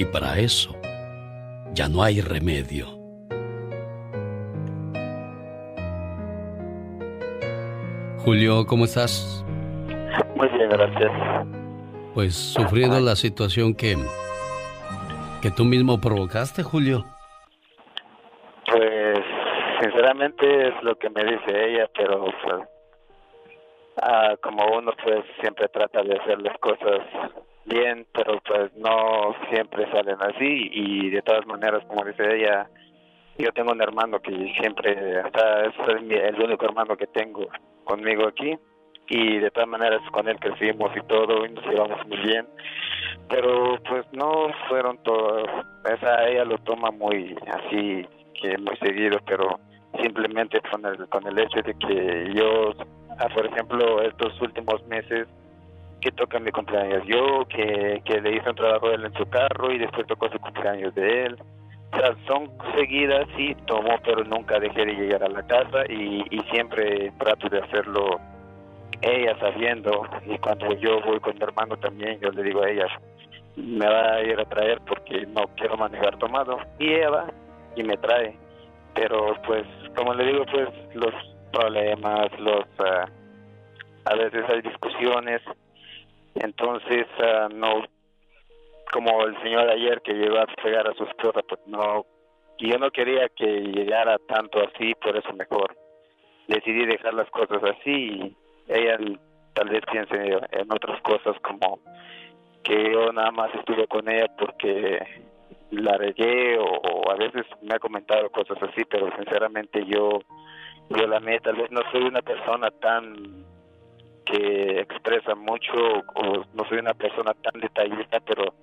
Y para eso, ya no hay remedio. Julio, ¿cómo estás? Muy bien, gracias. Pues sufriendo la situación que, que tú mismo provocaste, Julio. Pues sinceramente es lo que me dice ella, pero pues, Ah, como uno pues siempre trata de hacer las cosas bien, pero pues no siempre salen así. Y de todas maneras, como dice ella, yo tengo un hermano que siempre, hasta es el único hermano que tengo conmigo aquí. Y de todas maneras con él crecimos y todo y nos llevamos muy bien, pero pues no fueron todos, esa ella lo toma muy así, que muy seguido, pero simplemente con el, con el hecho de que yo por ejemplo, estos últimos meses que toca mi cumpleaños yo, que, que le hice un trabajo de él en su carro y después tocó su cumpleaños de él. O sea, son seguidas, sí, tomo, pero nunca dejé de llegar a la casa y, y siempre trato de hacerlo ella sabiendo. Y cuando yo voy con mi hermano también, yo le digo a ella, me va a ir a traer porque no quiero manejar tomado. Y ella va y me trae. Pero pues, como le digo, pues los problemas, los ah, a veces hay discusiones, entonces ah, no como el señor ayer que llegó a pegar a su esposa, pues no, yo no quería que llegara tanto así, por eso mejor decidí dejar las cosas así y ella tal vez piense en otras cosas como que yo nada más estuve con ella porque la regué o a veces me ha comentado cosas así, pero sinceramente yo yo la meta, tal vez no soy una persona tan que expresa mucho no soy una persona tan detallista, pero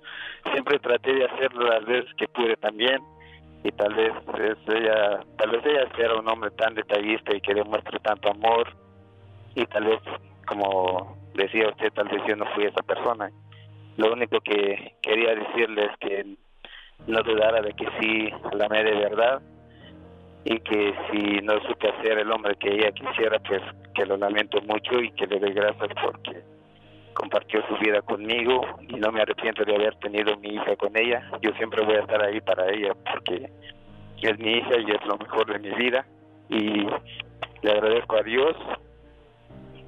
siempre traté de hacerlo las veces que pude también. Y tal vez es ella, tal vez ella sea un hombre tan detallista y que demuestre tanto amor. Y tal vez como decía usted, tal vez yo no fui esa persona. Lo único que quería decirle es que no dudara de que sí la amé de verdad y que si no supe hacer el hombre que ella quisiera, pues que lo lamento mucho y que le doy gracias porque compartió su vida conmigo y no me arrepiento de haber tenido mi hija con ella. Yo siempre voy a estar ahí para ella porque es mi hija y es lo mejor de mi vida y le agradezco a Dios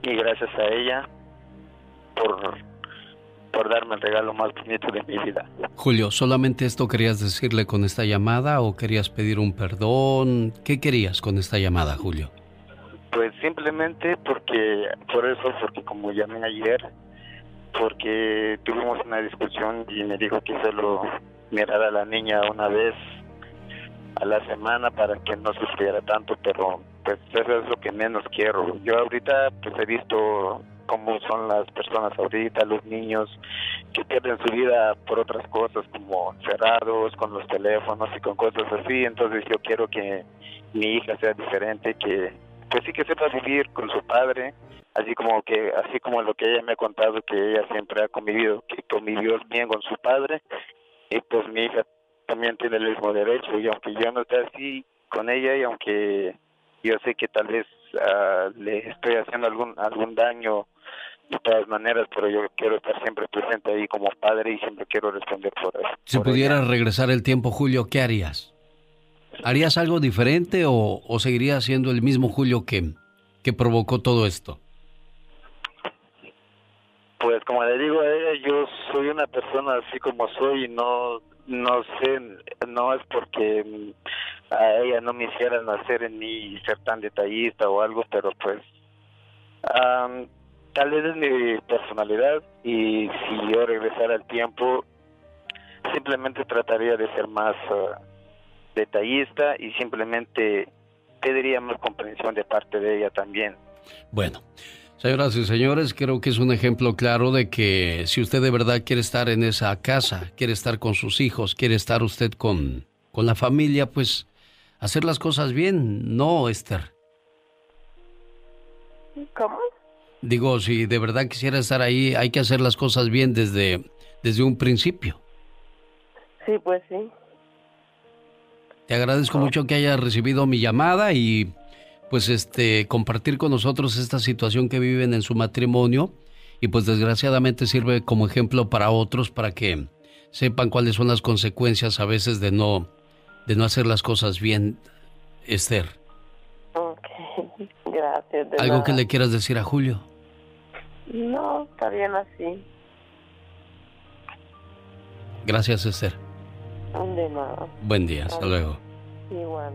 y gracias a ella por, por darme el regalo más bonito de mi vida. Julio, ¿solamente esto querías decirle con esta llamada o querías pedir un perdón? ¿Qué querías con esta llamada, Julio? Pues simplemente porque, por eso, porque como llamé ayer, porque tuvimos una discusión y me dijo que solo mirara a la niña una vez a la semana para que no sufriera tanto, pero pues eso es lo que menos quiero. Yo ahorita pues he visto cómo son las personas ahorita, los niños que pierden su vida por otras cosas como cerrados, con los teléfonos y con cosas así, entonces yo quiero que mi hija sea diferente, que pues sí que sepa vivir con su padre, así como que así como lo que ella me ha contado que ella siempre ha convivido, que convivió bien con su padre. Y pues mi hija también tiene el mismo derecho y aunque yo no esté así con ella y aunque yo sé que tal vez uh, le estoy haciendo algún algún daño de todas maneras, pero yo quiero estar siempre presente ahí como padre y siempre quiero responder por eso. Si pudieras regresar el tiempo, Julio, ¿qué harías? ¿Harías algo diferente o, o seguirías siendo el mismo Julio que, que provocó todo esto? Pues como le digo a ella, yo soy una persona así como soy y no no sé, no es porque a ella no me hicieran hacer mí ser tan detallista o algo, pero pues tal vez es mi personalidad y si yo regresara al tiempo simplemente trataría de ser más ah, detallista y simplemente pediría más comprensión de parte de ella también. Bueno, Señoras y señores, creo que es un ejemplo claro de que si usted de verdad quiere estar en esa casa, quiere estar con sus hijos, quiere estar usted con, con la familia, pues hacer las cosas bien, no, Esther. ¿Cómo? Digo, si de verdad quisiera estar ahí, hay que hacer las cosas bien desde, desde un principio. Sí, pues sí. Te agradezco mucho que haya recibido mi llamada y pues este compartir con nosotros esta situación que viven en su matrimonio y pues desgraciadamente sirve como ejemplo para otros para que sepan cuáles son las consecuencias a veces de no de no hacer las cosas bien, Esther. Ok, gracias. ¿Algo que le quieras decir a Julio? No, está bien así. Gracias, Esther. De nada. Buen día, hasta luego. Igual.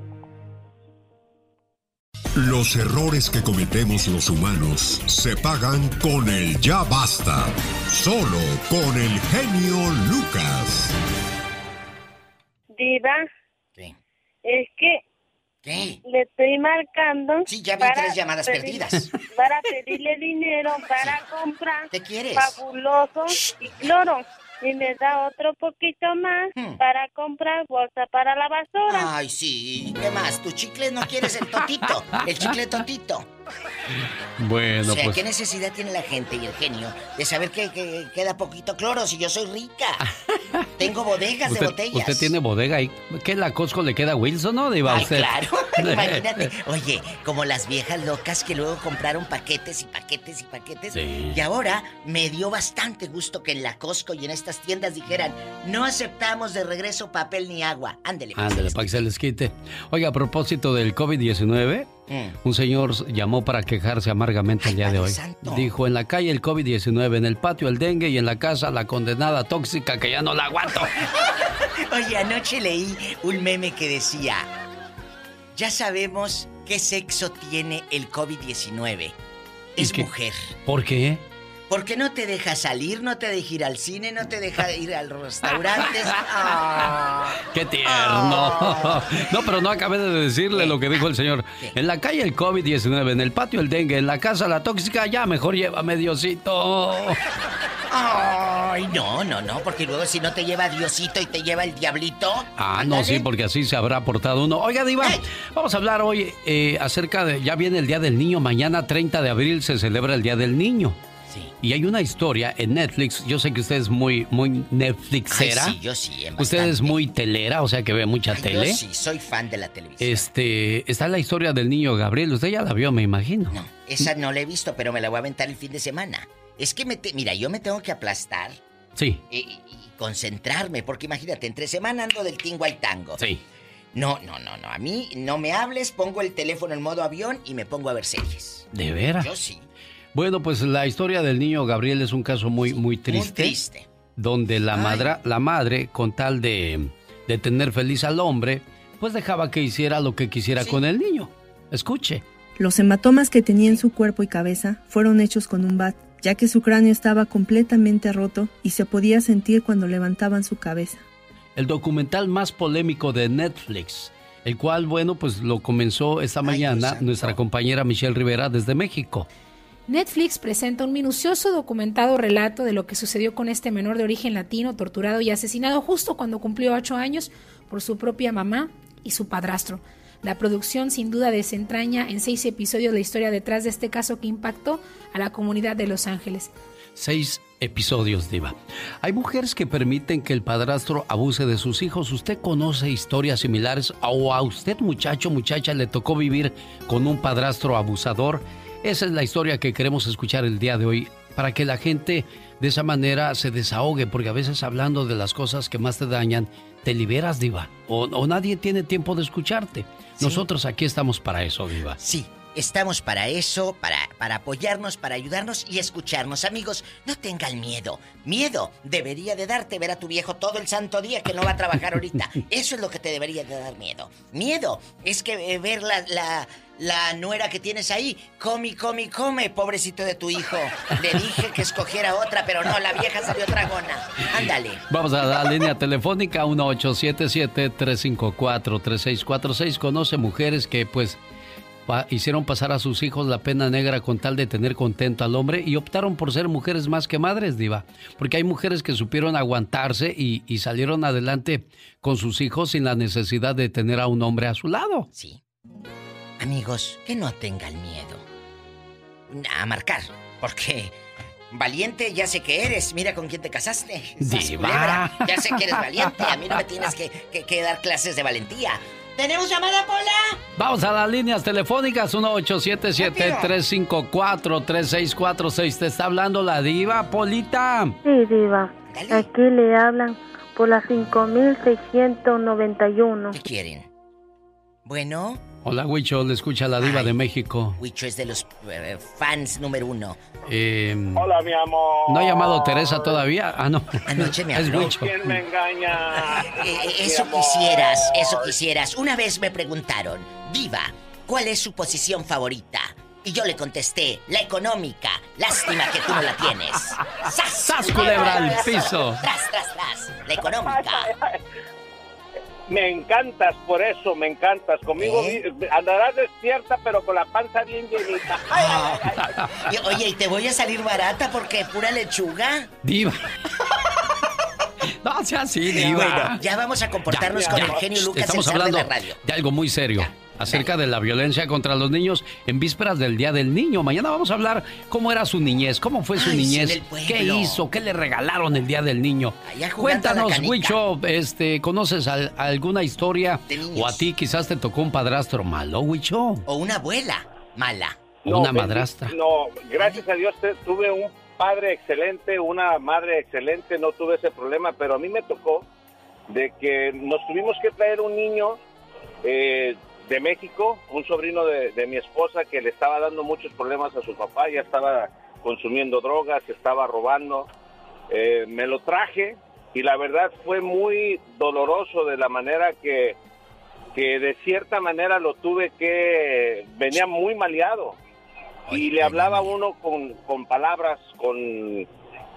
Los errores que cometemos los humanos se pagan con el ya basta. Solo con el genio Lucas. Diva. Es que. ¿Qué? Le estoy marcando. Sí, ya vi para tres llamadas pedir- perdidas. Para pedirle dinero para comprar. ¿Qué quieres? Fabuloso y cloro. Y me da otro poquito más Hmm. para comprar bolsa para la basura. Ay, sí. ¿Qué más? ¿Tu chicle no quieres el totito? El chicle totito. Bueno, o sea, pues ¿qué necesidad tiene la gente y el genio de saber que, que queda poquito cloro si yo soy rica? Tengo bodegas de botellas. usted tiene bodega ahí. ¿Qué la Costco le queda a Wilson, no? Diva, Ay, usted. claro, imagínate. Oye, como las viejas locas que luego compraron paquetes y paquetes y paquetes. Sí. Y ahora me dio bastante gusto que en la Costco y en estas tiendas dijeran, no aceptamos de regreso papel ni agua. Ándele. pues, Ándale, para que se les quite. Oiga, a propósito del COVID-19, Mm. un señor llamó para quejarse amargamente el día de hoy. Dijo, en la calle el COVID-19, en el patio el dengue y en la casa la condenada tóxica que ya no la aguanto. Oye, anoche leí un meme que decía, ya sabemos qué sexo tiene el COVID-19. Es qué? mujer. ¿Por qué? Porque no te deja salir, no te deja ir al cine, no te deja ir a los restaurantes. Ah. ¡Qué tierno! No, pero no acabé de decirle lo que dijo el señor. En la calle el COVID-19, en el patio el dengue, en la casa la tóxica, ya mejor llévame Diosito. Ay, no, no, no, porque luego si no te lleva Diosito y te lleva el diablito. Ah, no, sí, porque así se habrá portado uno. Oiga, Diva, vamos a hablar hoy eh, acerca de. Ya viene el Día del Niño, mañana 30 de abril se celebra el Día del Niño. Sí. Y hay una historia en Netflix. Yo sé que usted es muy, muy Netflixera. Ay, sí, yo sí. Usted es muy telera, o sea que ve mucha Ay, tele. Yo sí, soy fan de la televisión. Este, está la historia del niño Gabriel. Usted ya la vio, me imagino. Esa no la he visto, pero me la voy a aventar el fin de semana. Es que me te- mira, yo me tengo que aplastar Sí, y, y- y concentrarme, porque imagínate, entre semana ando del tingo al tango. sí. No, no, no, no. A mí no me hables, pongo el teléfono en modo avión y me pongo a ver series. ¿De veras? Yo sí. Bueno, pues la historia del niño Gabriel es un caso muy, muy triste. triste. Donde la, madra- la madre, con tal de, de tener feliz al hombre, pues dejaba que hiciera lo que quisiera con el niño. Escuche. Los hematomas que tenía en su cuerpo y cabeza fueron hechos con un bat, ya que su cráneo estaba completamente roto y se podía sentir cuando levantaban su cabeza. El documental más polémico de Netflix, el cual, bueno, pues lo comenzó esta mañana nuestra compañera Michelle Rivera desde México. Netflix presenta un minucioso documentado relato de lo que sucedió con este menor de origen latino, torturado y asesinado justo cuando cumplió ocho años por su propia mamá y su padrastro. La producción sin duda desentraña en seis episodios la historia detrás de este caso que impactó a la comunidad de Los Ángeles. Seis episodios, Diva. Hay mujeres que permiten que el padrastro abuse de sus hijos. ¿Usted conoce historias similares? ¿O a usted, muchacho, muchacha, le tocó vivir con un padrastro abusador? Esa es la historia que queremos escuchar el día de hoy para que la gente de esa manera se desahogue, porque a veces hablando de las cosas que más te dañan, te liberas, Diva. O, o nadie tiene tiempo de escucharte. Nosotros aquí estamos para eso, Diva. Sí, estamos para eso, para, para apoyarnos, para ayudarnos y escucharnos. Amigos, no tengan miedo. Miedo debería de darte ver a tu viejo todo el santo día que no va a trabajar ahorita. Eso es lo que te debería de dar miedo. Miedo es que eh, ver la, la, la nuera que tienes ahí. Come, come, come, pobrecito de tu hijo. Le dije que escogiera otra, pero no, la vieja salió dragona. Ándale. Vamos a la línea telefónica 1877-354-3646. Conoce mujeres que pues pa- hicieron pasar a sus hijos la pena negra con tal de tener contento al hombre y optaron por ser mujeres más que madres, diva. Porque hay mujeres que supieron aguantarse y, y salieron adelante con sus hijos sin la necesidad de tener a un hombre a su lado. Sí. Amigos, que no tengan miedo. A marcar, porque valiente ya sé que eres. Mira con quién te casaste. Sas Diva. Ya sé que eres valiente. A mí no me tienes que, que- que dar clases de valentía. ¿Tenemos llamada, Pola? Vamos a las líneas telefónicas 1877-354-3646. Te está hablando la diva, Polita. Sí, Diva. Aquí le hablan por la 5691. ¿Qué quieren? Bueno, Hola, Huicho, le escucha la diva de México. Huicho es de los eh, fans número uno. Eh, Hola, mi amor. ¿No ha llamado Teresa todavía? Ah, no. Anoche me habló. ¿Quién me engaña? Eh, eh, eso quisieras, eso quisieras. Una vez me preguntaron, Diva, ¿cuál es su posición favorita? Y yo le contesté, la económica. Lástima que tú no la tienes. ¡Sas, ¡Sas, culebra al piso! Tras, tras, tras. La económica. Me encantas por eso, me encantas. Conmigo ¿Eh? vi- andarás despierta, pero con la panza bien llenita. Ay, ay, ay, ay. Y, oye, ¿y te voy a salir barata porque pura lechuga? Diva. No sea así, diva. Bueno, ya vamos a comportarnos Ya, con ya. el genio Lucas Estamos de hablando la radio. de algo muy serio. Acerca de la violencia contra los niños en vísperas del Día del Niño. Mañana vamos a hablar cómo era su niñez, cómo fue su Ay, niñez, qué hizo, qué le regalaron el Día del Niño. Cuéntanos. Huicho, este, ¿conoces al- alguna historia? O a ti quizás te tocó un padrastro malo, Huicho. O una abuela mala. Una madrastra. No, gracias a Dios te- tuve un padre excelente, una madre excelente, no tuve ese problema, pero a mí me tocó de que nos tuvimos que traer un niño eh, de México, un sobrino de, de mi esposa que le estaba dando muchos problemas a su papá, ya estaba consumiendo drogas, estaba robando. Eh, me lo traje y la verdad fue muy doloroso de la manera que, que de cierta manera lo tuve que... venía muy maleado. y le hablaba uno con, con palabras, con,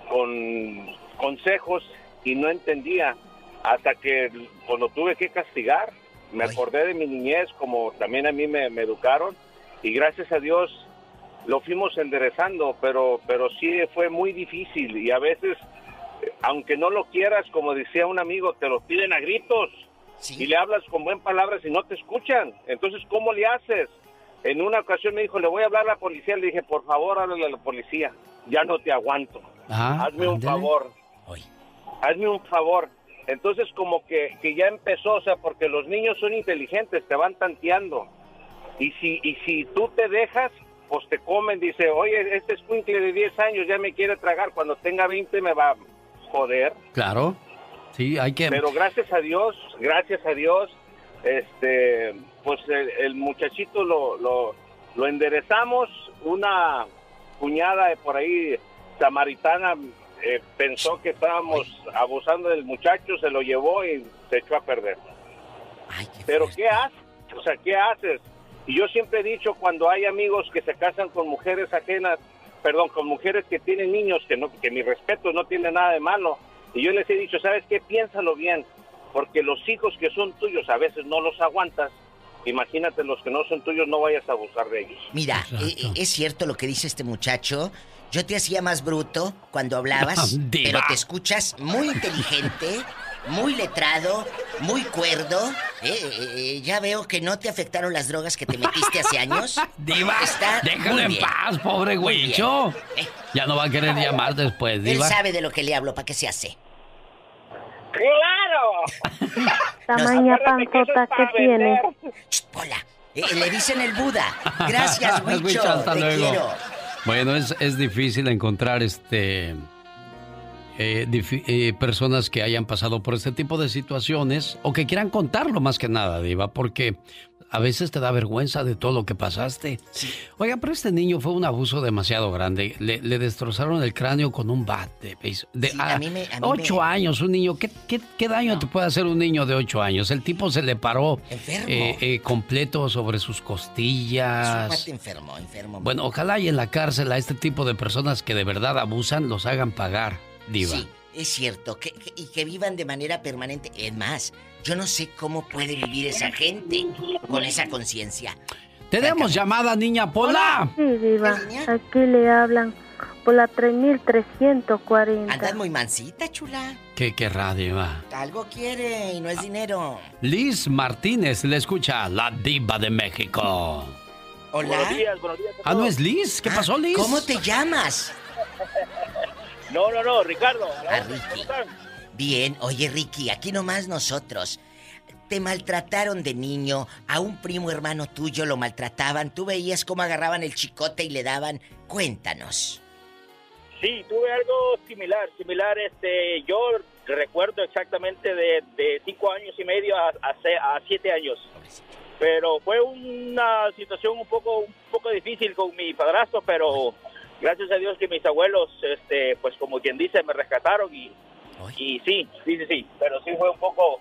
con consejos y no entendía hasta que cuando tuve que castigar, me acordé de mi niñez como también a mí me, me educaron y gracias a Dios lo fuimos enderezando, pero, pero sí fue muy difícil y a veces, aunque no lo quieras, como decía un amigo, te lo piden a gritos y le hablas con buen palabras y no te escuchan. Entonces, ¿cómo le haces? En una ocasión me dijo, le voy a hablar a la policía. Le dije, por favor, háblale a la policía. Ya no te aguanto. Ah, Hazme un favor. Hazme un favor. Entonces, como que, que ya empezó, o sea, porque los niños son inteligentes, te van tanteando. Y si, y si tú te dejas, pues te comen. Dice, oye, este escuincle de 10 años ya me quiere tragar. Cuando tenga 20 me va a joder. Claro. Sí, hay que... Pero gracias a Dios, gracias a Dios, este, pues el, el muchachito lo, lo, lo enderezamos. Una cuñada de por ahí, samaritana, eh, pensó que estábamos abusando del muchacho, se lo llevó y se echó a perder. Pero ¿qué haces? O sea, ¿qué haces? Y yo siempre he dicho, cuando hay amigos que se casan con mujeres ajenas, perdón, con mujeres que tienen niños, que no, que mi respeto no tiene nada de malo, y yo les he dicho, ¿sabes qué? Piénsalo bien, porque los hijos que son tuyos a veces no los aguantas. Imagínate los que no son tuyos, no vayas a abusar de ellos. Mira, eh, eh, es cierto lo que dice este muchacho. Yo te hacía más bruto cuando hablabas, Diva. pero te escuchas muy inteligente, muy letrado, muy cuerdo. Eh, eh, eh, ya veo que no te afectaron las drogas que te metiste hace años. Diva, Está déjalo en paz, pobre güicho. Ya no va a querer llamar después, Él Diva. sabe de lo que le hablo, ¿para qué se hace? ¡Claro! Tamaña panzota que tiene. Eh, le dicen el Buda. Gracias, hasta te luego. quiero. Bueno, es, es difícil encontrar este eh, eh, personas que hayan pasado por este tipo de situaciones o que quieran contarlo más que nada, Diva, porque a veces te da vergüenza de todo lo que pasaste. Oiga, pero este niño fue un abuso demasiado grande. Le, le destrozaron el cráneo con un bat de. De, Sí, a mí me- a mí ocho me- años, un niño. ¿Qué, qué, qué daño te puede hacer un niño de ocho años? El tipo se le paró Enfermo. eh, eh, completo sobre sus costillas. Enfermo, enfermo. Bueno, ojalá y en la cárcel a este tipo de personas que de verdad abusan los hagan pagar, Diva. Sí, es cierto, que, que- y que vivan de manera permanente. Es más, yo no sé cómo puede vivir esa gente con esa conciencia. Tenemos llamada, niña Pola. Sí, Diva. Aquí le hablan por la 3340. Andas muy mansita, chula. ¿Qué querrá, Diva? Algo quiere y no es dinero. Liz Martínez le escucha la Diva de México. Hola. Buenos días, buenos días. a Ah, ¿no es Liz? ¿Qué pasó, Liz? ¿Cómo te llamas? No, no, no, Ricardo. Ah, Ricky. Bien, oye Ricky, aquí nomás nosotros. Te maltrataron de niño, a un primo hermano tuyo lo maltrataban, tú veías cómo agarraban el chicote y le daban. Cuéntanos. Sí, tuve algo similar, similar, este, yo recuerdo exactamente de, de cinco años y medio a, a, a siete años. Pero fue una situación un poco, un poco difícil con mi padrastro, pero gracias a Dios que mis abuelos, este, pues como quien dice, me rescataron y, y sí, sí, sí, sí, pero sí fue un poco,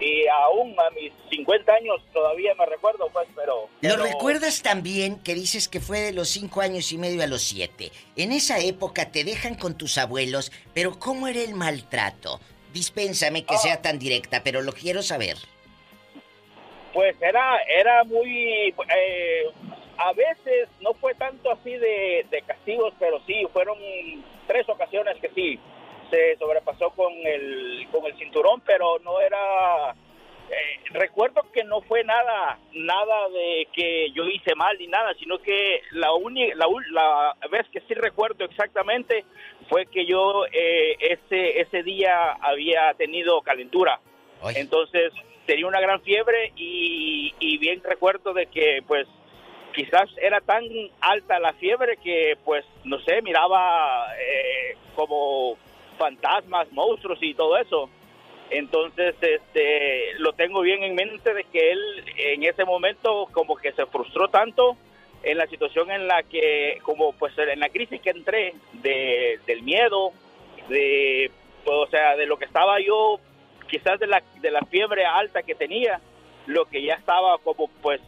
y aún a mis 50 años todavía me recuerdo, pues, pero... ¿Lo pero- recuerdas también que dices que fue de los cinco años y medio a los siete? En esa época te dejan con tus abuelos, pero ¿cómo era el maltrato? Dispénsame que sea tan directa, pero lo quiero saber. Pues era, era muy... eh, a veces no fue tanto así de, de castigos, pero sí, fueron tres ocasiones que sí, se sobrepasó con el, con el cinturón, pero no era... eh, recuerdo que no fue nada, nada de que yo hice mal ni nada, sino que la única, la, la vez que sí recuerdo exactamente fue que yo eh, ese, ese día había tenido calentura. Entonces tenía una gran fiebre y, y bien recuerdo de que pues quizás era tan alta la fiebre que pues no sé, miraba eh, como fantasmas, monstruos y todo eso. Entonces, este, lo tengo bien en mente de que él en ese momento como que se frustró tanto en la situación en la que, como pues en la crisis que entré de, del miedo, de, o sea, de lo que estaba yo, quizás de la, de la fiebre alta que tenía, lo que ya estaba como pues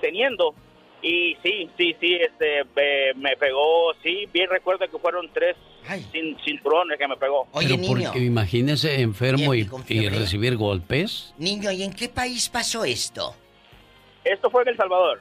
teniendo, Y sí, sí, sí, este, me, me pegó, sí, bien recuerdo que fueron tres cin- cinturones que me pegó. Pero porque imagínese enfermo y, y recibir golpes. Niño, ¿y en qué país pasó esto? Esto fue en El Salvador.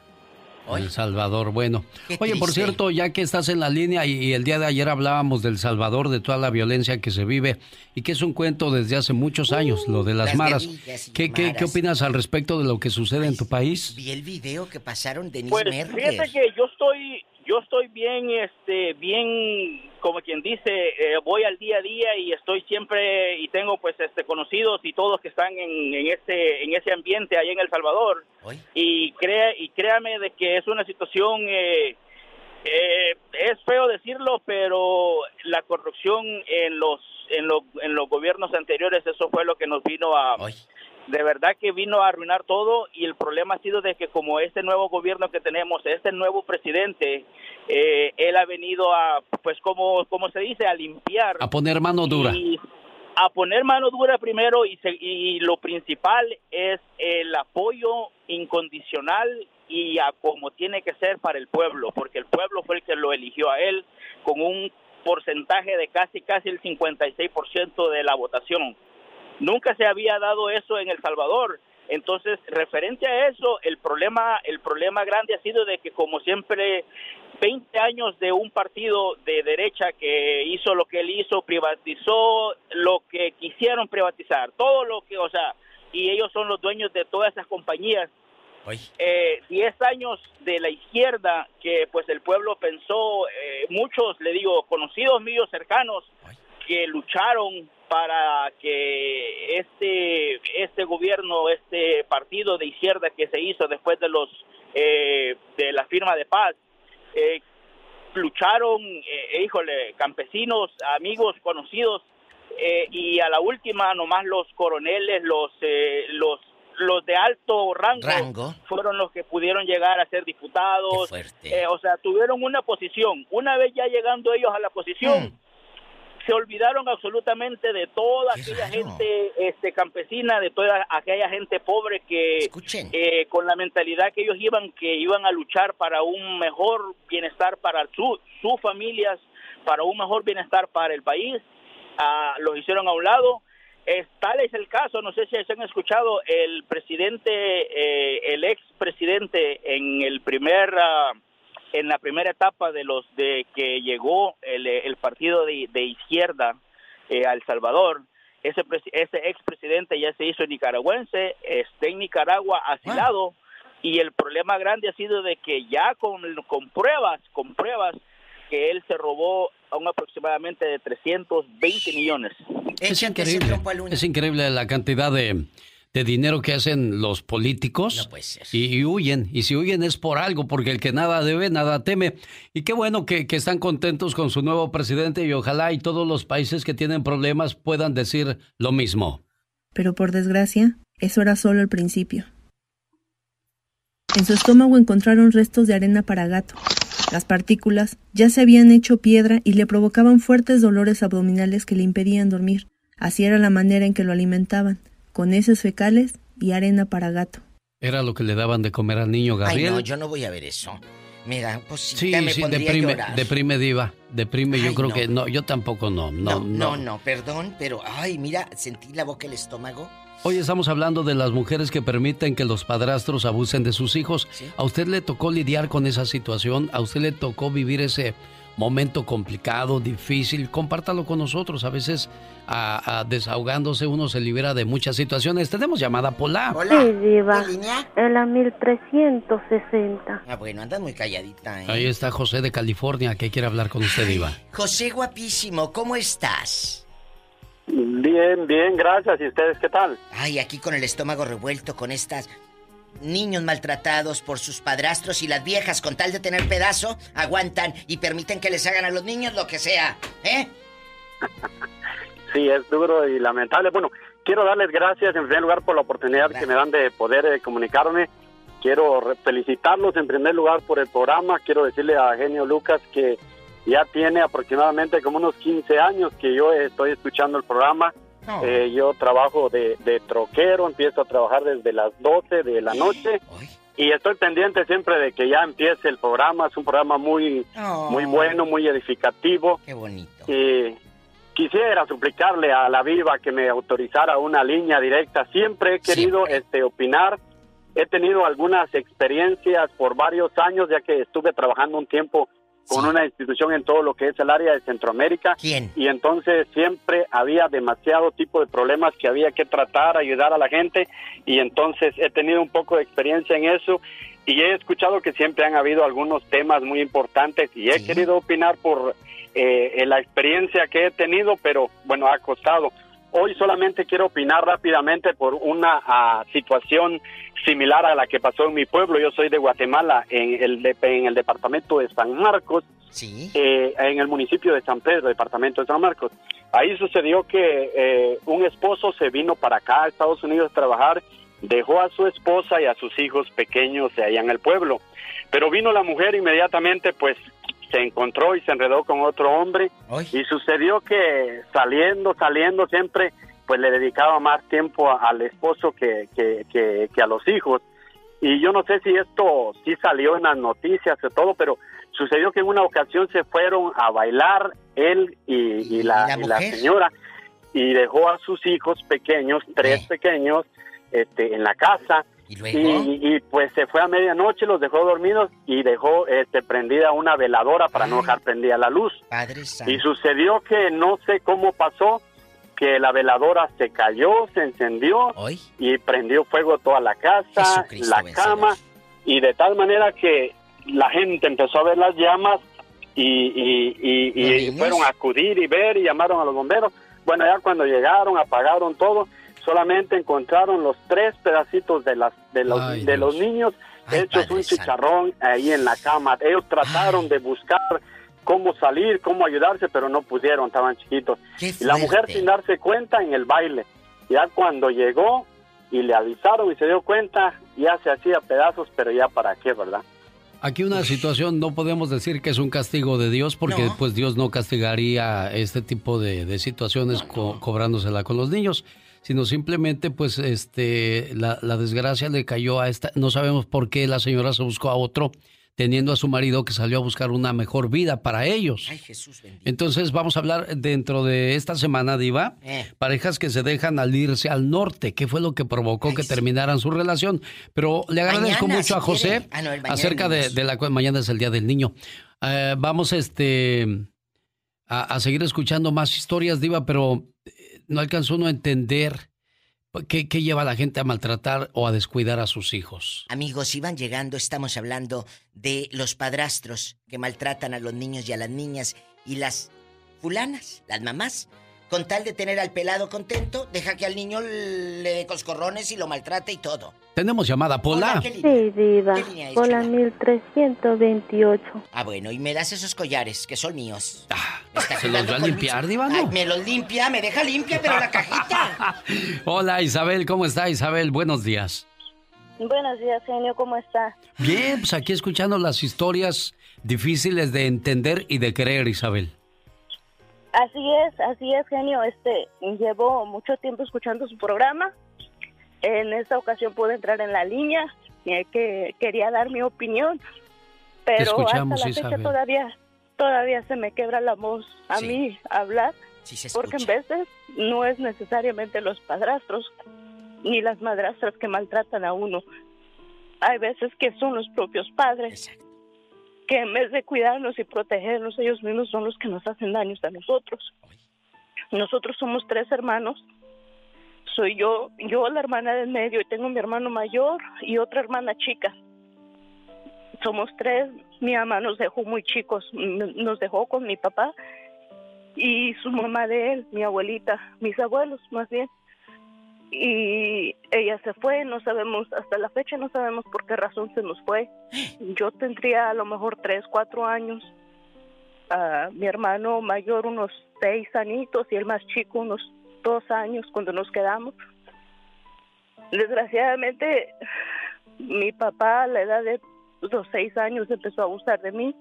El Salvador, bueno. Qué Oye, por triste. cierto, ya que estás en la línea y, y el día de ayer hablábamos del Salvador, de toda la violencia que se vive y que es un cuento desde hace muchos años, lo de las, las maras. ¿Qué, qué, maras. ¿Qué opinas al respecto de lo que sucede en tu país? Vi el video que pasaron de Pues Merker. fíjate que yo estoy, yo estoy bien, este, bien, como quien dice, eh, voy al día a día y estoy siempre y tengo pues este conocidos y todos que están en, en ese, en ese ambiente ahí en El Salvador. Y crea y créame de que es una situación eh, eh, es feo decirlo, pero la corrupción en los en los en los gobiernos anteriores eso fue lo que nos vino a de verdad que vino a arruinar todo y el problema ha sido de que como este nuevo gobierno que tenemos, este nuevo presidente, eh, él ha venido a, pues como, como se dice, a limpiar. A poner mano dura. Y a poner mano dura primero y, se- y lo principal es el apoyo incondicional y a como tiene que ser para el pueblo, porque el pueblo fue el que lo eligió a él con un porcentaje de casi casi el 56% de la votación. Nunca se había dado eso en El Salvador. Entonces, referente a eso, el problema, el problema grande ha sido de que, como siempre, 20 años de un partido de derecha que hizo lo que él hizo, privatizó lo que quisieron privatizar, todo lo que, o sea, y ellos son los dueños de todas esas compañías. Eh, 10 años de la izquierda que pues el pueblo pensó, eh, muchos, le digo, conocidos míos cercanos, que lucharon para que este este gobierno, este partido de izquierda que se hizo después de los eh, de la firma de paz, eh, lucharon, eh, híjole, campesinos, amigos, conocidos, eh, y a la última nomás los coroneles, los eh, los los de alto rango, Rango. fueron los que pudieron llegar a ser diputados, Eh, o sea, tuvieron una posición. Una vez ya llegando ellos a la posición, se olvidaron absolutamente de toda aquella gente este, campesina, de toda aquella gente pobre que eh, con la mentalidad que ellos iban, que iban a luchar para un mejor bienestar para su, sus familias, para un mejor bienestar para el país, ah, los hicieron a un lado. Es, tal es el caso, no sé si se han escuchado, el presidente, eh, el ex presidente en el primer... ah, en la primera etapa de los de que llegó el, el partido de, de izquierda eh, a El Salvador, ese, ese expresidente ya se hizo nicaragüense, está en Nicaragua asilado y el problema grande ha sido de que ya con, con pruebas, con pruebas, que él se robó a un aproximadamente de 320 millones. Es increíble. Es increíble la cantidad de, de dinero que hacen los políticos y, y huyen. Y si huyen es por algo, porque el que nada debe, nada teme. Y qué bueno que, que están contentos con su nuevo presidente y ojalá y todos los países que tienen problemas puedan decir lo mismo. Pero por desgracia, eso era solo el principio. En su estómago encontraron restos de arena para gato. Las partículas ya se habían hecho piedra y le provocaban fuertes dolores abdominales que le impedían dormir. Así era la manera en que lo alimentaban, con heces fecales y arena para gato. Era lo que le daban de comer al niño Ay, Gabriel. no, yo no voy a ver eso. Mira, pues Sí, me sí, pondría a deprime, llorar. deprime diva, deprime. yo Ay, creo no. que no, yo tampoco no, no, No, no. no, no, perdón, pero ay, mira, sentí la boca, el estómago. Hoy estamos hablando de las mujeres que permiten que los padrastros abusen de sus hijos. ¿A usted le tocó lidiar con esa situación? ¿A usted le tocó vivir ese momento complicado, difícil? Compártalo con nosotros. A veces, a- a desahogándose, uno se libera de muchas situaciones. Tenemos llamada Pola. Sí, Diva. En la 1360. Ah, bueno, andas muy calladita, ¿eh? Ahí está José de California, que quiere hablar con usted, Diva. José guapísimo, ¿cómo estás? Bien, bien, gracias. ¿Y ustedes qué tal? Ay, aquí con el estómago revuelto, con estas niños maltratados por sus padrastros y las viejas con tal de tener pedazo, aguantan y permiten que les hagan a los niños lo que sea, ¿eh? Sí, es duro y lamentable. Bueno, quiero darles gracias en primer lugar por la oportunidad que me dan de poder eh, comunicarme. Quiero felicitarlos en primer lugar por el programa. Quiero decirle a Genio Lucas que ya tiene aproximadamente como unos 15 años que yo estoy escuchando el programa. Eh, yo trabajo de, de troquero, empiezo a trabajar desde las 12 de la noche y estoy pendiente siempre de que ya empiece el programa. Es un programa muy, Oh. muy bueno, muy edificativo. Qué bonito. Y quisiera suplicarle a la Viva que me autorizara una línea directa. Siempre he querido este opinar. He tenido algunas experiencias por varios años, ya que estuve trabajando un tiempo con una institución en todo lo que es el área de Centroamérica. ¿Quién? Y entonces siempre había demasiado tipo de problemas que había que tratar, ayudar a la gente. Y entonces he tenido un poco de experiencia en eso. Y he escuchado que siempre han habido algunos temas muy importantes y he querido opinar por eh, en la experiencia que he tenido, pero bueno, ha costado. Hoy solamente quiero opinar rápidamente por una ah, situación similar a la que pasó en mi pueblo. Yo soy de Guatemala, en el, de- en el departamento de San Marcos, eh, en el municipio de San Pedro, departamento de San Marcos. Ahí sucedió que eh, un esposo se vino para acá a Estados Unidos a trabajar, dejó a su esposa y a sus hijos pequeños allá en el pueblo. Pero vino la mujer inmediatamente, pues se encontró y se enredó con otro hombre y sucedió que saliendo, saliendo siempre, pues le dedicaba más tiempo al esposo que, que, que, que a los hijos. Y yo no sé si esto sí salió en las noticias y todo, pero sucedió que en una ocasión se fueron a bailar él y, y la, la y la mujer? señora y dejó a sus hijos pequeños, tres pequeños, este, en la casa. ¿Y y, y, pues se fue a medianoche, los dejó dormidos y dejó este, prendida una veladora para no dejar prendida la luz. Padre. Y sucedió que no sé cómo pasó, que la veladora se cayó, se encendió y prendió fuego toda la casa, la vencedor. cama y de tal manera que la gente empezó a ver las llamas y, y- fueron a acudir y ver y llamaron a los bomberos. Bueno, ya cuando llegaron, apagaron todo, solamente encontraron los tres pedacitos de las de los Ay, de los niños hechos un chicharrón ahí en la cama. Ellos trataron de buscar cómo salir, cómo ayudarse, pero no pudieron, estaban chiquitos. Y la mujer sin darse cuenta en el baile. Ya cuando llegó y le avisaron y se dio cuenta, ya se hacía pedazos, pero ya para qué, ¿verdad? Aquí una situación no podemos decir que es un castigo de Dios porque pues Dios no castigaría este tipo de, de situaciones co- cobrándosela con los niños, sino simplemente pues este la, la desgracia le cayó a esta, no sabemos por qué la señora se buscó a otro teniendo a su marido que salió a buscar una mejor vida para ellos. Ay, Jesús bendito. Entonces vamos a hablar dentro de esta semana, Diva, Eh. parejas que se dejan al irse al norte, qué fue lo que provocó que terminaran su relación. Pero le agradezco Mañana, mucho a José. Ah, no, acerca de, la cu- mañana es el día del niño. Eh, vamos este a, a seguir escuchando más historias, Diva, pero eh, no alcanzó uno a entender qué, lleva a la gente a maltratar o a descuidar a sus hijos. Amigos, si van llegando, estamos hablando de los padrastros que maltratan a los niños y a las niñas y las fulanas, las mamás. Con tal de tener al pelado contento, deja que al niño le dé coscorrones y lo maltrate y todo. Tenemos llamada, Pola. ¿qué línea? Sí, diva. ¿Qué línea es, Hola, chula? 1328. Ah, bueno, y me das esos collares, que son míos. Ah, ¿se los va a limpiar, mis- Diva, no? Ay, me los limpia, me deja limpia, pero la cajita. Hola Isabel, ¿cómo está Isabel? Buenos días. Buenos días, genio, ¿cómo está? Bien, pues aquí escuchando las historias difíciles de entender y de creer, Isabel. Así es, así es, genio. Este, llevo mucho tiempo escuchando su programa. En esta ocasión pude entrar en la línea, eh, que quería dar mi opinión, pero escuchamos, hasta la fecha todavía, todavía se me quebra la voz a Sí. mí hablar, se porque en veces no es necesariamente los padrastros ni las madrastras que maltratan a uno. Hay veces que son los propios padres que en vez de cuidarnos y protegernos, ellos mismos son los que nos hacen daños a nosotros. Nosotros somos tres hermanos. Soy yo, yo la hermana del medio y tengo mi hermano mayor y otra hermana chica. Somos tres. Mi mamá nos dejó muy chicos, nos dejó con mi papá y su mamá de él, mi abuelita, mis abuelos más bien. Y ella se fue, no sabemos, hasta la fecha no sabemos por qué razón se nos fue. Yo tendría a lo mejor tres, cuatro años. Mi hermano mayor unos seis añitos y el más chico unos dos años cuando nos quedamos. Desgraciadamente, mi papá a la edad de los seis años empezó a abusar de mí.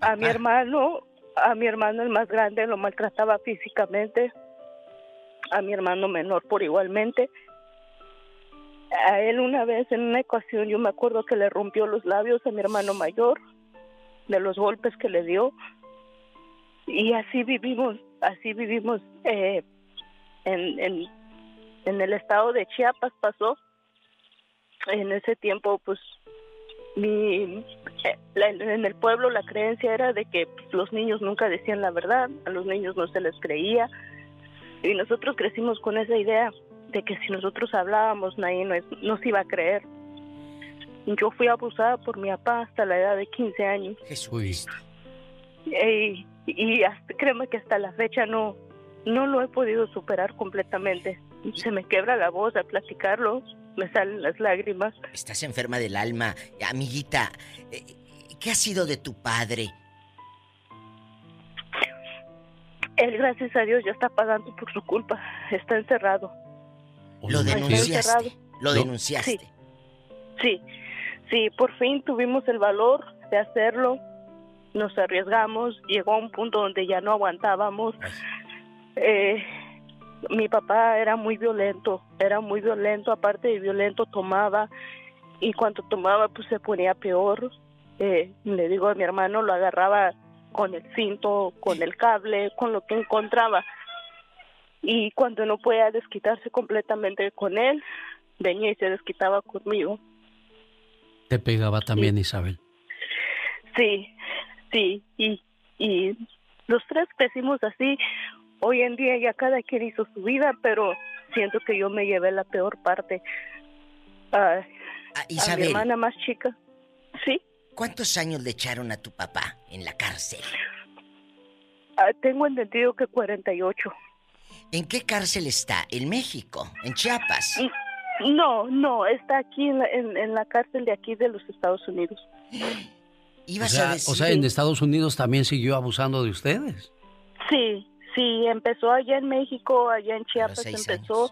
A mi hermano, a mi hermano el más grande lo maltrataba físicamente, a mi hermano menor por igualmente. a él una vez en una ocasión yo me acuerdo que le rompió los labios a mi hermano mayor de los golpes que le dio. Y así vivimos así vivimos eh, en, en en el estado de Chiapas pasó. En ese tiempo pues mi eh, en el pueblo la creencia era de que los niños nunca decían la verdad a los niños no se les creía y nosotros crecimos con esa idea de que si nosotros hablábamos nadie nos, nos iba a creer. Yo fui abusada por mi papá hasta la edad de 15 años. Jesucristo. Y, y hasta, créeme que hasta la fecha no, no lo he podido superar completamente. Se me quebra la voz al platicarlo, me salen las lágrimas. Estás enferma del alma. Amiguita, eh, ¿qué ha sido de tu padre? Él, gracias a Dios, ya está pagando por su culpa. Está encerrado. Lo Está denunciaste. encerrado. Lo denunciaste. Sí, sí, sí, por fin tuvimos el valor de hacerlo, nos arriesgamos, llegó a un punto donde ya no aguantábamos. Eh, mi papá era muy violento, era muy violento, aparte de violento tomaba y cuando tomaba pues se ponía peor. Eh, le digo a mi hermano, lo agarraba con el cinto, con el cable, con lo que encontraba. Y cuando no podía desquitarse completamente con él, venía y se desquitaba conmigo. Te pegaba también, Isabel. Sí, sí, y, y los tres crecimos así. Hoy en día ya cada quien hizo su vida, pero siento que yo me llevé la peor parte. Ah, a mi Isabel. hermana más chica. Sí. ¿Cuántos años le echaron a tu papá en la cárcel? Ah, tengo entendido que 48. ¿En qué cárcel está? ¿En México? ¿En Chiapas? No, no, está aquí en la, en, en la cárcel de aquí de los Estados Unidos. O sea, o sea, en Estados Unidos también siguió abusando de ustedes. Sí, sí, empezó allá en México, allá en Chiapas empezó.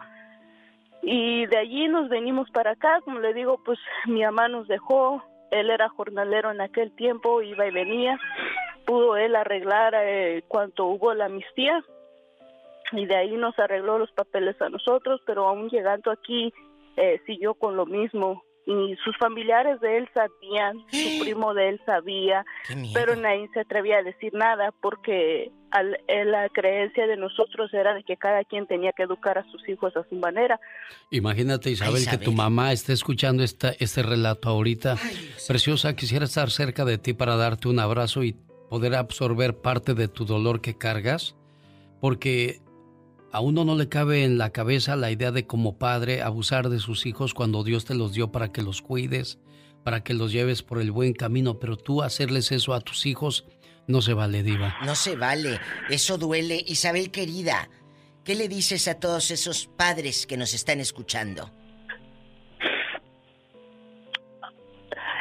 Y de allí nos venimos para acá, como le digo, pues mi mamá nos dejó, él era jornalero en aquel tiempo, iba y venía, pudo él arreglar eh, cuando hubo la amnistía y de ahí nos arregló los papeles a nosotros, pero aún llegando aquí eh, siguió con lo mismo. Y sus familiares de él sabían, su primo de él sabía, pero nadie se atrevía a decir nada porque al- eh, la creencia de nosotros era de que cada quien tenía que educar a sus hijos a su manera. Imagínate, Isabel, que tu mamá esté escuchando esta, este relato ahorita. Preciosa, quisiera estar cerca de ti para darte un abrazo y poder absorber parte de tu dolor que cargas, porque a uno no le cabe en la cabeza la idea de como padre abusar de sus hijos cuando Dios te los dio para que los cuides, para que los lleves por el buen camino, pero tú hacerles eso a tus hijos no se vale, diva. No se vale. Eso duele. Isabel querida, ¿qué le dices a todos esos padres que nos están escuchando?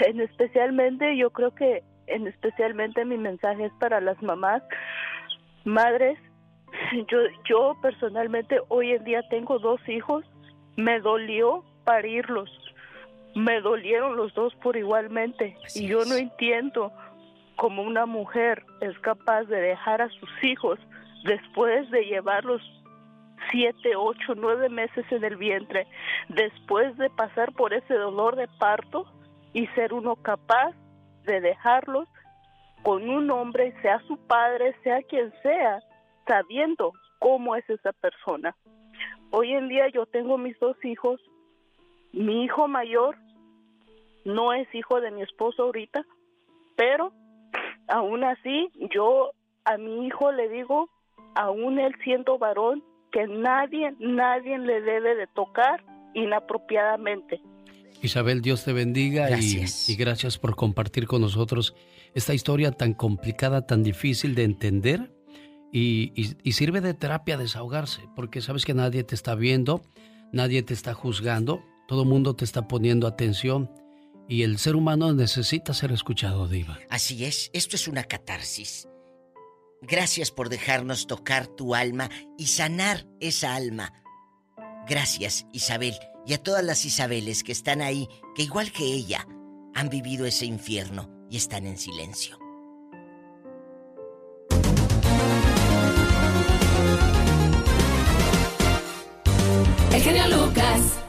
En especialmente, yo creo que en especialmente mi mensaje es para las mamás, madres. Yo, yo personalmente hoy en día tengo dos hijos. Me dolió parirlos. Me dolieron los dos por igualmente. y yo no entiendo cómo una mujer es capaz de dejar a sus hijos después de llevarlos siete, ocho, nueve meses en el vientre, después de pasar por ese dolor de parto y ser uno capaz de dejarlos con un hombre, sea su padre, sea quien sea, sabiendo cómo es esa persona. Hoy en día yo tengo mis dos hijos. Mi hijo mayor no es hijo de mi esposo ahorita, pero aún así yo a mi hijo le digo, aún él siendo varón, que nadie, nadie le debe de tocar inapropiadamente. Isabel, Dios te bendiga y- Y, gracias por compartir con nosotros esta historia tan complicada, tan difícil de entender y, sirve de terapia desahogarse, porque sabes que nadie te está viendo, nadie te está juzgando, todo el mundo te está poniendo atención y el ser humano necesita ser escuchado, Diva. Así es, esto es una catarsis. Gracias por dejarnos tocar tu alma y sanar esa alma. Gracias, Isabel, y a todas las Isabeles que están ahí, que igual que ella, han vivido ese infierno y están en silencio. El genio Lucas.